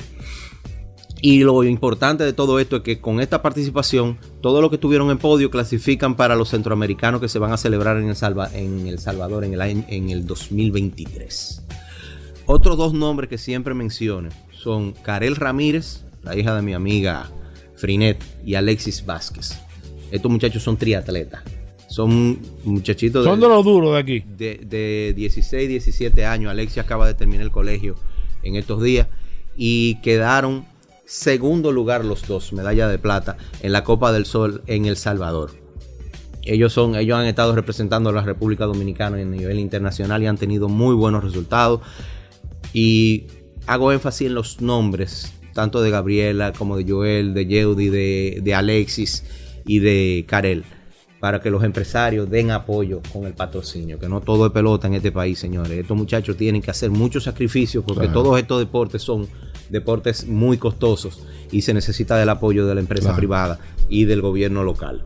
Y lo importante de todo esto es que con esta participación, todos los que estuvieron en podio clasifican para los centroamericanos que se van a celebrar en El, en el Salvador en el, en el 2023. Otros dos nombres que siempre menciono son Karel Ramírez, la hija de mi amiga Frinet, y Alexis Vázquez. Estos muchachos son triatletas. Son muchachitos Son de, los duros de aquí. De, 16, 17 años. Alexia acaba de terminar el colegio en estos días. Y quedaron segundo lugar los dos, medalla de plata, en la Copa del Sol en El Salvador. Ellos, son, ellos han estado representando a la República Dominicana a nivel internacional y han tenido muy buenos resultados. Y hago énfasis en los nombres, tanto de Gabriela como de Joel, de Yeudi, de, de Alexis y de Karel para que los empresarios den apoyo con el patrocinio, que no todo es pelota en este país, señores. Estos muchachos tienen que hacer muchos sacrificios porque todos estos deportes son deportes muy costosos y se necesita del apoyo de la empresa Claro. privada y del gobierno local.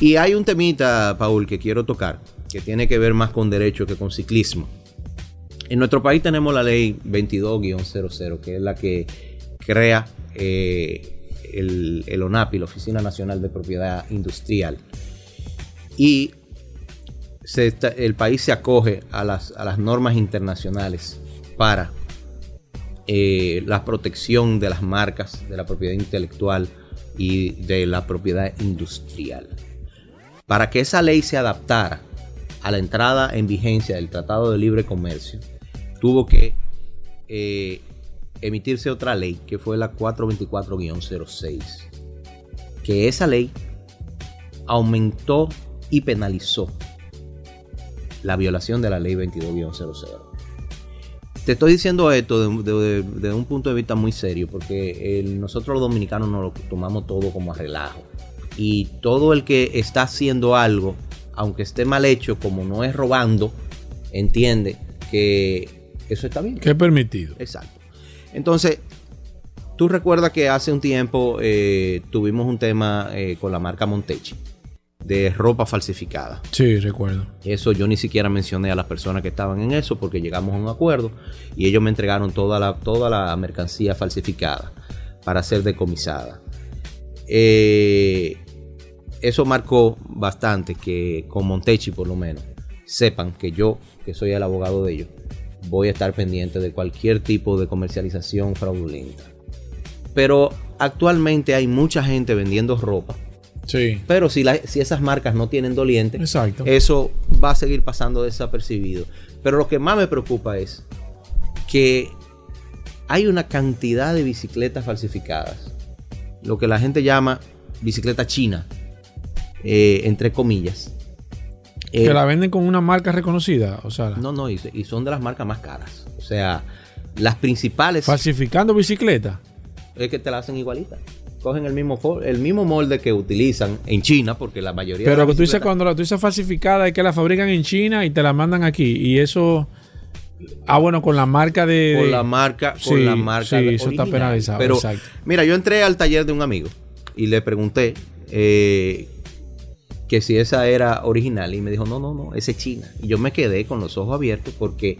Y hay un temita, Paul, que quiero tocar, que tiene que ver más con derecho que con ciclismo. En nuestro país tenemos la ley 22-00, que es la que crea eh, el, ONAPI, la Oficina Nacional de Propiedad Industrial. Y el país se acoge a las, a las normas internacionales para eh, la protección de las marcas, de la propiedad intelectual y de la propiedad industrial. Para que esa ley se adaptara a la entrada en vigencia del Tratado de Libre Comercio, tuvo que eh, emitirse otra ley, que fue la 424-06, que esa ley aumentó y penalizó la violación de la ley 22-00. Te estoy diciendo esto de, de- de un punto de vista muy serio, porque el- nosotros los dominicanos nos lo tomamos todo como a relajo. Y todo el que está haciendo algo, aunque esté mal hecho, como no es robando, entiende que eso está bien. Que es permitido. Exacto. Entonces, tú recuerdas que hace un tiempo eh, tuvimos un tema eh, con la marca Montechi de ropa falsificada. Sí, recuerdo. Eso yo ni siquiera mencioné a las personas que estaban en eso porque llegamos a un acuerdo y ellos me entregaron toda la, toda la mercancía falsificada para ser decomisada. Eh, eso marcó bastante que con Montechi por lo menos sepan que yo, que soy el abogado de ellos, voy a estar pendiente de cualquier tipo de comercialización fraudulenta. Pero actualmente hay mucha gente vendiendo ropa Sí. pero si, la- si esas marcas no tienen doliente, Exacto. eso va a seguir pasando desapercibido. Pero lo que más me preocupa es que hay una cantidad de bicicletas falsificadas. Lo que la gente llama bicicleta china, eh, entre comillas. Eh, que la venden con una marca reconocida. O sea, no, no, y, y son de las marcas más caras. O sea, las principales falsificando bicicleta. es que te la hacen igualita. Cogen el mismo, el mismo molde que utilizan en China, porque la mayoría de Pero las que tú dices cuando la tú dices falsificada es que la fabrican en China y te la mandan aquí. Y eso. Ah, bueno, con la marca de. con de- la marca, con Sí, la marca sí, de- eso está penalizado. Pero exacto. mira, yo entré al taller de un amigo y le pregunté eh, que si esa era original y me dijo, no, no, no, esa es china. Y yo me quedé con los ojos abiertos porque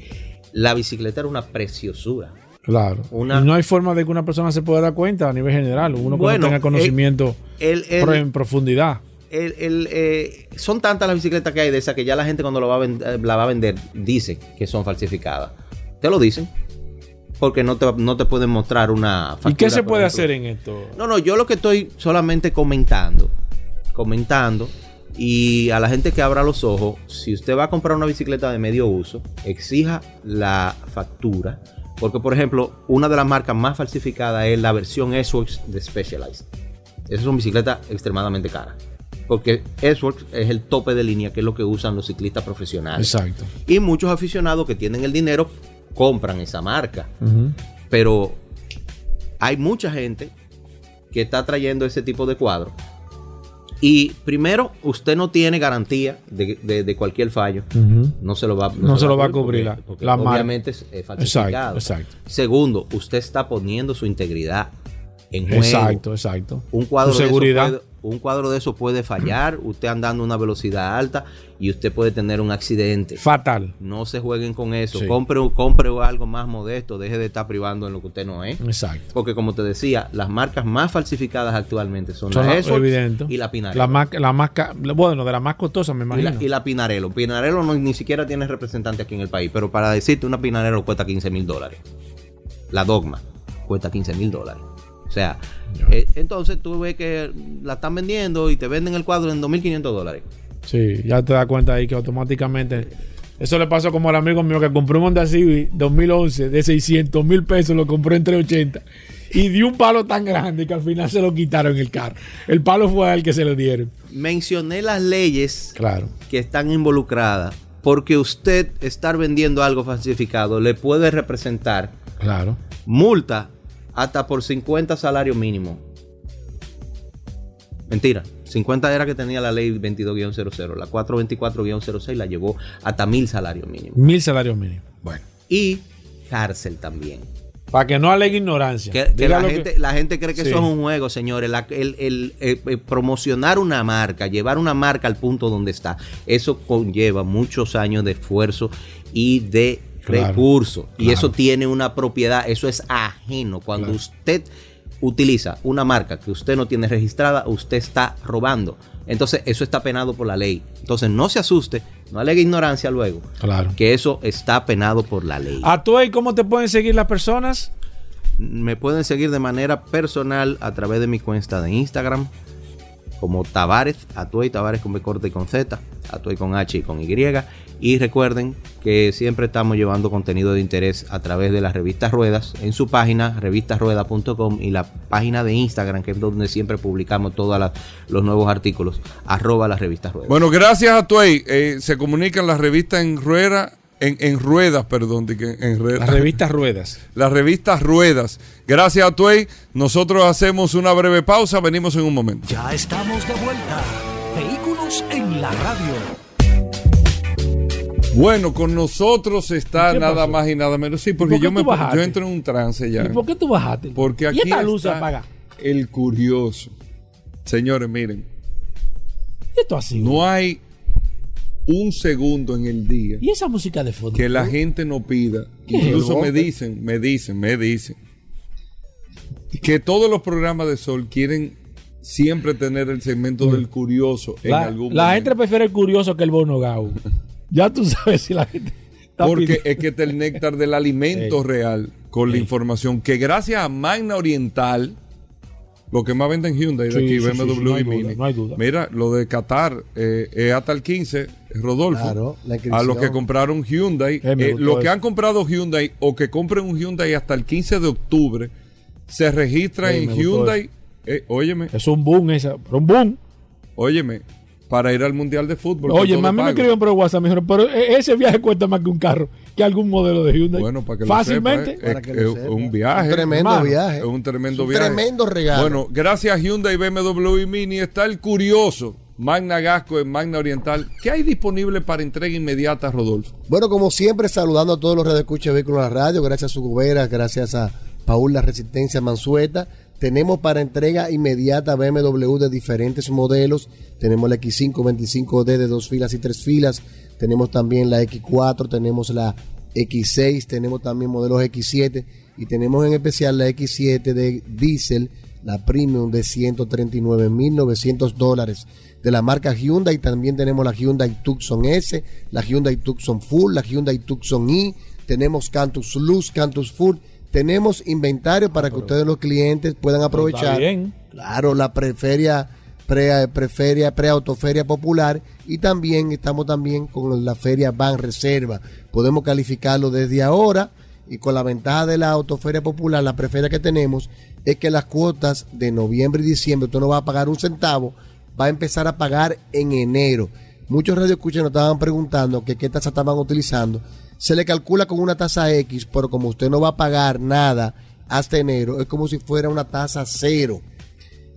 la bicicleta era una preciosura. Claro. Una- no hay forma de que una persona se pueda dar cuenta a nivel general. Uno que Bueno, no tenga conocimiento El, en profundidad. el- el, eh, son tantas las bicicletas que hay de esas que ya la gente cuando lo va a eh, la va a vender dice que son falsificadas. Te lo dicen. Porque no te, no te pueden mostrar una ¿Y qué factura, se puede ejemplo. hacer en esto? No, no, yo lo que estoy solamente comentando, comentando, y a la gente que abra los ojos, si usted va a comprar una bicicleta de medio uso, exija la factura, porque por ejemplo, una de las marcas más falsificadas es la versión S-Works de Specialized. Esa es una bicicleta extremadamente cara. Porque S-Works es el tope de línea, que es lo que usan los ciclistas profesionales. Exacto. Y muchos aficionados que tienen el dinero compran esa marca pero hay mucha gente que está trayendo ese tipo de cuadros. Y primero, usted no tiene garantía de, de- de cualquier fallo. No se lo va, No se lo va a cubrir la- porque- porque la obviamente es falsificado. Exacto, exacto. Segundo, usted está poniendo su integridad en juego. Exacto, exacto. Un cuadro, Su de seguridad. Un cuadro de eso puede fallar, usted andando a una velocidad alta y usted puede tener un accidente. Fatal. No se jueguen con eso. Sí. Compre, compre algo más modesto. Deje de estar privando en lo que usted no es. Exacto. Porque como te decía, las marcas más falsificadas actualmente son, Son la evidente. y la Pinarello. La más, la más ca- bueno, de la más costosa, me y, imagino. la, y la Pinarello. Pinarello no, ni siquiera tiene representante aquí en el país. Pero para decirte, una Pinarello cuesta 15 mil dólares. La Dogma cuesta 15 mil dólares. O sea, eh, entonces tú ves que la están vendiendo y te venden el cuadro en 2.500 dólares. Sí, ya te das cuenta ahí que automáticamente. Eso le pasó como al amigo mío que compró un Honda Civic 2011 de 600 mil pesos, lo compró en 380 y dio un palo tan grande que al final se lo quitaron el carro. El palo fue al que se lo dieron. Mencioné las leyes Claro. que están involucradas porque usted estar vendiendo algo falsificado le puede representar Claro. multa hasta por 50 salarios mínimos. Mentira, 50 era que tenía la ley 22-00, la 424-06 la llevó hasta mil salarios mínimos. Mil salarios mínimos. Bueno. Y cárcel también. Para que no alegue ignorancia. Que, la, gente, la, gente, cree que eso es un juego, señores. el, eh, eh, promocionar una marca, llevar una marca al punto donde está, eso conlleva muchos años de esfuerzo y de recursos. Y eso tiene una propiedad, eso es ajeno. Cuando usted utiliza una marca que usted no tiene registrada, usted está robando. Entonces, eso está penado por la ley. Entonces, no se asuste, no alegue ignorancia luego. Claro. Que eso está penado por la ley. ¿A tú y cómo te pueden seguir las personas? Me pueden seguir de manera personal a través de mi cuenta de Instagram, como Tavares, Atuey Tavares con B corte y con Z, Atuey con H y con Y. Y recuerden que siempre estamos llevando contenido de interés a través de las revistas Ruedas en su página revistasrueda.com y la página de Instagram que es donde siempre publicamos todos los nuevos artículos arroba las revistas Ruedas. Bueno, gracias a Tuey. Eh, se comunican las revistas en rueda en, ruedas, perdón, en ruedas. Las revistas ruedas. Las revistas ruedas. Gracias a Tuey. Nosotros hacemos una breve pausa. Venimos en un momento. Ya estamos de vuelta. Vehículos en la radio. Bueno, con nosotros está nada más y nada menos. Sí, porque yo me yo entro en un trance ya. ¿Y por qué tú bajaste? Porque aquí ¿Y esta luz se apaga? el curioso. Señores, miren. Esto así. No hay un segundo en el día. ¿Y esa música de fondo? Que la gente no pida. Incluso me dicen, me dicen, me dicen que todos los programas de Sol quieren siempre tener el segmento del curioso en algún La gente prefiere el curioso que el bono gau. Ya tú sabes si la gente. Porque es que está el néctar del alimento real con la información que gracias a Magna Oriental, lo que más venden Hyundai de aquí, BMW y Mini. no hay duda. Mira, lo de Qatar eh, es hasta el 15, Rodolfo. a los que compraron Hyundai, eh, los que han comprado Hyundai o que compren un Hyundai hasta el 15 de octubre, se registran en Hyundai. Eh, óyeme. Es un boom esa, un boom. Óyeme, para ir al Mundial de Fútbol. Oye, mami me escribieron por WhatsApp, me dijeron, pero e-, ese viaje cuesta más que un carro, que algún modelo de Hyundai. Bueno, para que Fácilmente. Lo sepa, es, un viaje. Un tremendo viaje. Es un tremendo un viaje. tremendo regalo. Bueno, gracias a Hyundai, BMW y Mini está el curioso. Magna Gasco en Magna Oriental. ¿Qué hay disponible para entrega inmediata, Rodolfo? Bueno, como siempre, saludando a todos los redescuches de vehículos a la radio, gracias a su gobera, gracias a Paul La Resistencia Mansueta tenemos para entrega inmediata BMW de diferentes modelos. Tenemos la X5 25D de dos filas y tres filas. Tenemos también la X4, tenemos la X6, tenemos también modelos X7 y tenemos en especial la X7 de diésel, la premium de 139.900 dólares de la marca Hyundai. También tenemos la Hyundai Tucson S, la Hyundai Tucson Full, la Hyundai Tucson E. Tenemos Cantus Luz, Cantus Full tenemos inventario para que ustedes los clientes puedan aprovechar. Claro, la preferia pre, preferia, preautoferia popular y también estamos también con la feria Ban Reserva. Podemos calificarlo desde ahora y con la ventaja de la autoferia popular, la preferia que tenemos es que las cuotas de noviembre y diciembre usted no va a pagar un centavo, va a empezar a pagar en enero. Muchos radioescuchas nos estaban preguntando que qué tasa estaban utilizando se le calcula con una tasa X, pero como usted no va a pagar nada hasta enero, es como si fuera una tasa cero.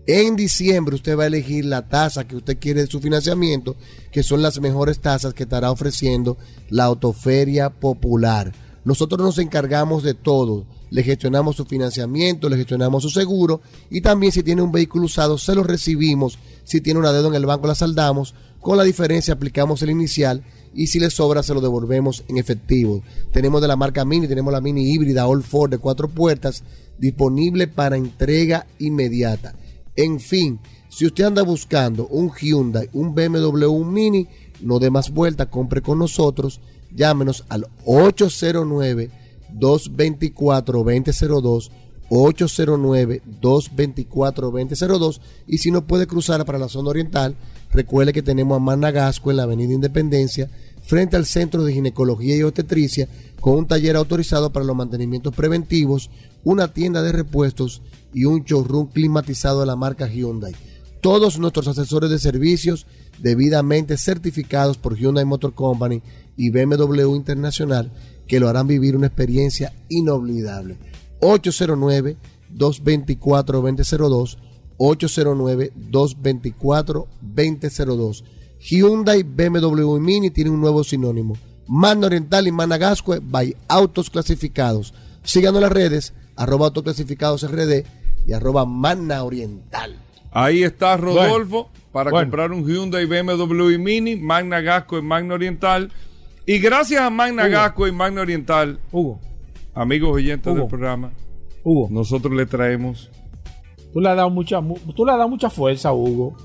En diciembre usted va a elegir la tasa que usted quiere de su financiamiento, que son las mejores tasas que estará ofreciendo la Autoferia Popular. Nosotros nos encargamos de todo. Le gestionamos su financiamiento, le gestionamos su seguro y también si tiene un vehículo usado se lo recibimos. Si tiene una deuda en el banco la saldamos. Con la diferencia aplicamos el inicial y si le sobra se lo devolvemos en efectivo. Tenemos de la marca Mini, tenemos la Mini híbrida All Ford de cuatro puertas disponible para entrega inmediata. En fin, si usted anda buscando un Hyundai, un BMW, un Mini, no dé más vuelta, compre con nosotros, llámenos al 809 224 2002 809-224-2002 y si no puede cruzar para la zona oriental, recuerde que tenemos a Managasco en la Avenida Independencia, frente al Centro de Ginecología y Obstetricia, con un taller autorizado para los mantenimientos preventivos, una tienda de repuestos y un showroom climatizado de la marca Hyundai. Todos nuestros asesores de servicios debidamente certificados por Hyundai Motor Company y BMW Internacional que lo harán vivir una experiencia inolvidable. 809-224-2002, 809-224-2002. Hyundai, BMW y Mini tienen un nuevo sinónimo. Mano Oriental y Managascue by Autos Clasificados. Síganos en las redes, arroba autoclasificados RD y arroba Magna Oriental. Ahí está Rodolfo para comprar un Hyundai BMW y Mini, Magna Gasco y Magna Oriental. Y gracias a Magna Gasco y Magna Oriental, Hugo, amigos oyentes Hugo. del programa, Hugo, nosotros le traemos tú le has dado mucha, mu- tú le has dado mucha fuerza, Hugo.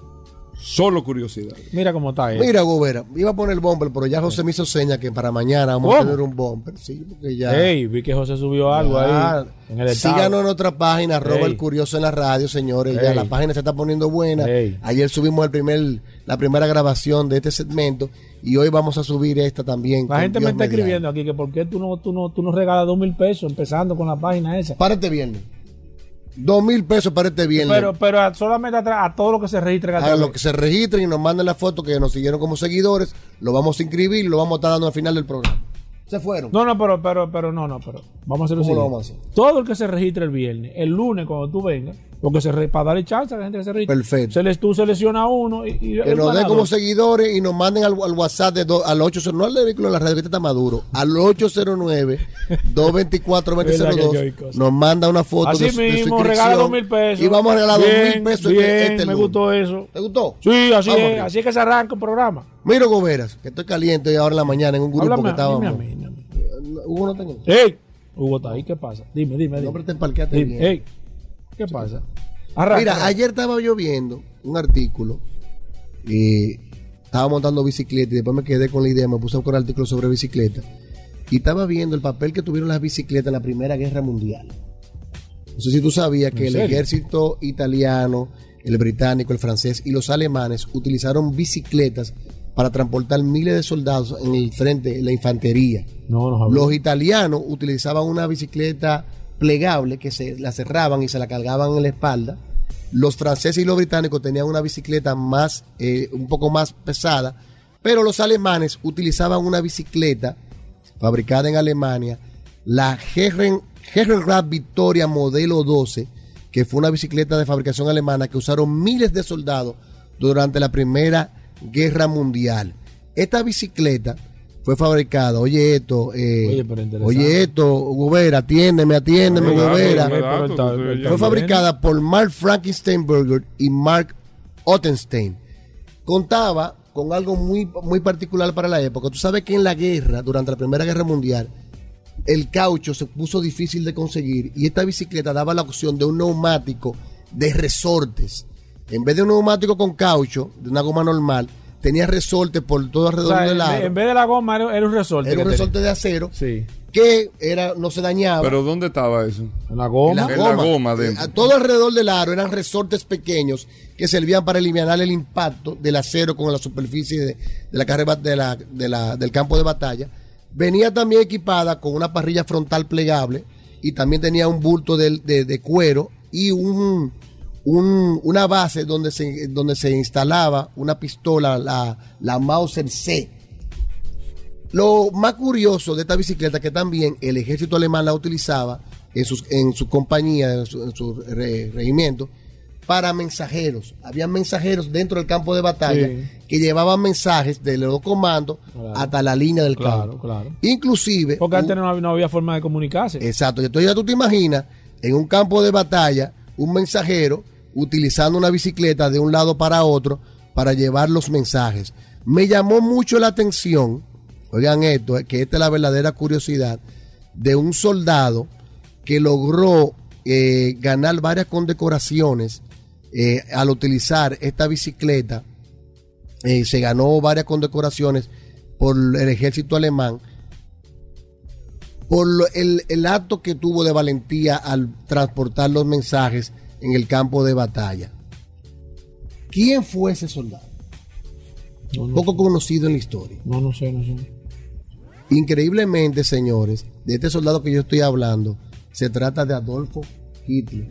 Solo curiosidad. Mira cómo está él. Mira, Gobera, iba a poner el bumper, pero ya José me hizo seña que para mañana vamos a tener un bumper. Sí, porque ya. Ey, vi que José subió algo Ya. ahí en el. Síganos en nuestra página, arroba Ey. el curioso en la radio, señores. Ya la página se está poniendo buena. Ey. Ayer subimos el primer, la primera grabación de este segmento y hoy vamos a subir esta también. La gente me está escribiendo aquí que por qué tú no, tú no, tú no regalas dos mil pesos empezando con la página esa. Para este viernes. Dos mil pesos para este viernes. Pero, pero a- solamente a, a todo lo que se registre. a los que se registren y nos manden la foto que nos siguieron como seguidores, lo vamos a inscribir lo vamos a estar dando al final del programa. Se fueron. No, no, pero, pero, pero, no, no, pero. Vamos a hacer lo ¿Cómo lo siguiente. vamos a Todo el que se registre el viernes, el lunes cuando tú vengas, porque se re- para darle chance a la gente que se registre. Perfecto. Se les, tú seleccionas uno y, y Que nos den como seguidores y nos manden al, al WhatsApp de do- al 809, no al de vehículo de la este está maduro, al 809-224-2002, nos manda una foto Así de, de mismo, inscripción. regala dos mil pesos. Y vamos a regalar dos mil pesos bien, este, me lunes. gustó eso. ¿Te gustó? Sí, así Vamos es, así es que se arranca el programa. Mira, Goberas, que estoy caliente ahora en la mañana en un grupo Háblame, que estábamos. dime a mí, dime a mí. Hugo no tengo. ¡Ey! Hugo está ahí, ¿qué pasa? Dime, dime, dime. No, pero te bien. ey, ¿qué pasa? Arranca, Mira, arranca. ayer estaba yo viendo un artículo y estaba montando bicicleta y después me quedé con la idea, me puse a buscar artículos sobre bicicleta y estaba viendo el papel que tuvieron las bicicletas en la Primera Guerra Mundial. No sé si tú sabías que ¿En el serio? ejército italiano, el británico, el francés y los alemanes utilizaron bicicletas para transportar miles de soldados en el frente, en la infantería. No, no. Los italianos utilizaban una bicicleta plegable que se la cerraban y se la cargaban en la espalda. Los franceses y los británicos tenían una bicicleta más, eh, un poco más pesada, pero los alemanes utilizaban una bicicleta fabricada en Alemania, la Herren, Herrenrad Victoria modelo 12, que fue una bicicleta de fabricación alemana que usaron miles de soldados durante la Primera Guerra Mundial. Esta bicicleta fue fabricada, oye esto, eh, Oye, oye esto, Gobera, atiéndeme, atiéndeme, Gobera. ya- Fue fabricada por Mark Frankensteinberger y Mark Ottenstein. Contaba con algo muy, muy particular para la época. Tú sabes que en la guerra, durante la Primera Guerra Mundial, el caucho se puso difícil de conseguir y esta bicicleta daba la opción de un neumático de resortes. En vez de un neumático con caucho, de una goma normal, tenía resortes por todo O alrededor sea, del en, lado. en vez de la goma era, un resorte. Era un tenía. resorte de acero Sí. que era, no se dañaba. Pero ¿dónde estaba eso? En la En goma. la En la goma. goma Eh, dentro. a todo alrededor del aro eran resortes pequeños que servían para eliminar el impacto del acero con la superficie de, de la carrera de la- de la- del campo de batalla. Venía también equipada con una parrilla frontal plegable y también tenía un bulto de, de- de cuero y un, un- una base donde se, donde se instalaba una pistola, la, la Mauser C. Lo más curioso de esta bicicleta que también el ejército alemán la utilizaba en, sus, en su compañía, en su, en su re- regimiento, para mensajeros. Había mensajeros dentro del campo de batalla Sí. que llevaban mensajes de los comandos Claro. hasta la línea del Claro, campo. claro. Inclusive, Porque antes no había, no había forma de comunicarse. Exacto. Entonces ya tú te imaginas en un campo de batalla un mensajero utilizando una bicicleta de un lado para otro para llevar los mensajes. Me llamó mucho la atención, oigan esto, eh, que esta es la verdadera curiosidad, de un soldado que logró eh, ganar varias condecoraciones eh, al utilizar esta bicicleta. Se ganó varias condecoraciones por el ejército alemán por el, el acto que tuvo de valentía al transportar los mensajes en el campo de batalla. ¿Quién fue ese soldado? No, no, Poco conocido en la historia. no, no sé, no sé. Increíblemente, señores, de este soldado que yo estoy hablando, se trata de Adolfo Hitler.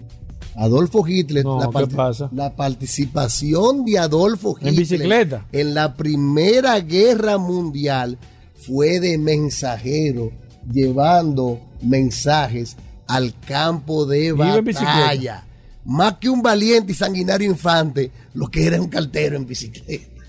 Adolfo Hitler, No, la, participación de Adolfo ¿En Hitler bicicleta? en la Primera Guerra Mundial fue de mensajero, llevando mensajes al campo de en batalla. Más que un valiente y sanguinario infante, lo que era un cartero en bicicleta.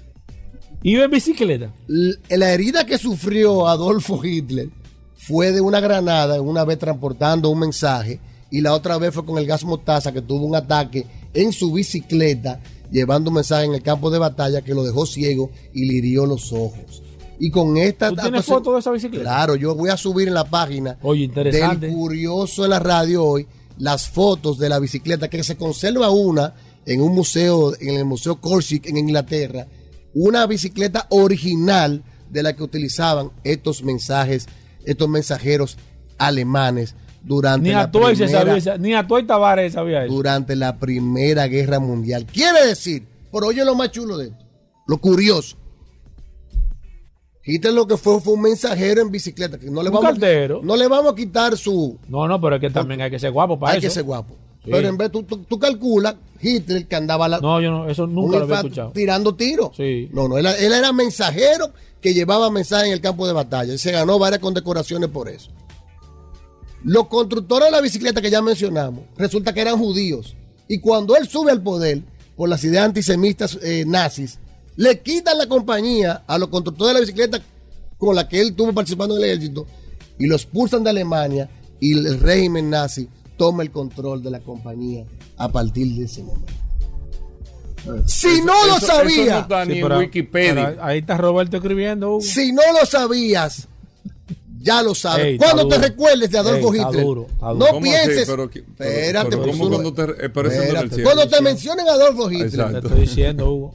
Iba en bicicleta. La herida que sufrió Adolfo Hitler fue de una granada una vez transportando un mensaje y la otra vez fue con el gas mostaza que tuvo un ataque en su bicicleta llevando un mensaje en el campo de batalla que lo dejó ciego y le hirió los ojos. Y con esta... ¿Tú tienes foto de esa bicicleta? Claro, yo voy a subir en la página Oye, interesante. del Curioso en la radio hoy las fotos de la bicicleta que se conserva una en un museo, en el Museo Corsic en Inglaterra, una bicicleta original de la que utilizaban estos mensajes, estos mensajeros alemanes durante ni la primera, sabía, ni Tavares sabía eso. durante la Primera Guerra Mundial. Quiere decir, pero oye lo más chulo de esto, lo curioso. Quiten lo que fue, fue un mensajero en bicicleta, que no le Un vamos, no le vamos a quitar su, No, no, pero es que también hay que ser guapo para hay eso. que ser guapo. Sí. Pero en vez, tú, tú, tú calculas Hitler que andaba la, No, yo no, eso un nunca lo había infanto escuchado. tirando tiros. Sí. No, no, él, él era mensajero que llevaba mensajes en el campo de batalla. Y se ganó varias condecoraciones por eso. Los constructores de la bicicleta que ya mencionamos, resulta que eran judíos. Y cuando él sube al poder, por las ideas antisemitas eh, nazis, le quitan la compañía a los constructores de la bicicleta con la que él estuvo participando en el ejército y lo expulsan de Alemania y el régimen nazi toma el control de la compañía a partir de ese momento. Si no lo eso- eso sabía, no está ni Sí, en pero- Wikipedia. pero ahí está Roberto escribiendo. Hugo. si no lo sabías, ya lo sabes. Ey, cuando te duro. recuerdes de Adolfo Ey, está Hitler, duro, está duro. no pienses. Pero espérate, pero pues ¿cómo uno- cuando te- eh, pero espérate. cielo? Cuando te mencionen a Adolfo Hitler, Exacto. Te estoy diciendo, Hugo.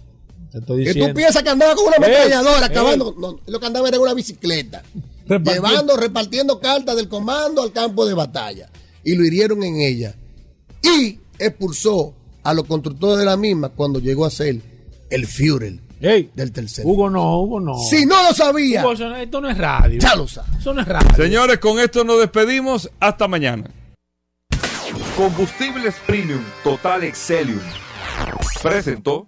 Te estoy que tú piensas que andaba con una ametralladora acabando. No, lo que andaba era en una bicicleta. Repartiendo. Llevando, repartiendo cartas del comando al campo de batalla. Y lo hirieron en ella. Y expulsó a los constructores de la misma cuando llegó a ser el Führer Ey, del tercer. Hugo no, Hugo no. Si no lo sabía, Hugo, eso no- esto no es radio. ya lo sabes. Eso no es radio. Señores, con esto nos despedimos. Hasta mañana. Combustibles Premium Total Excelium. Presentó.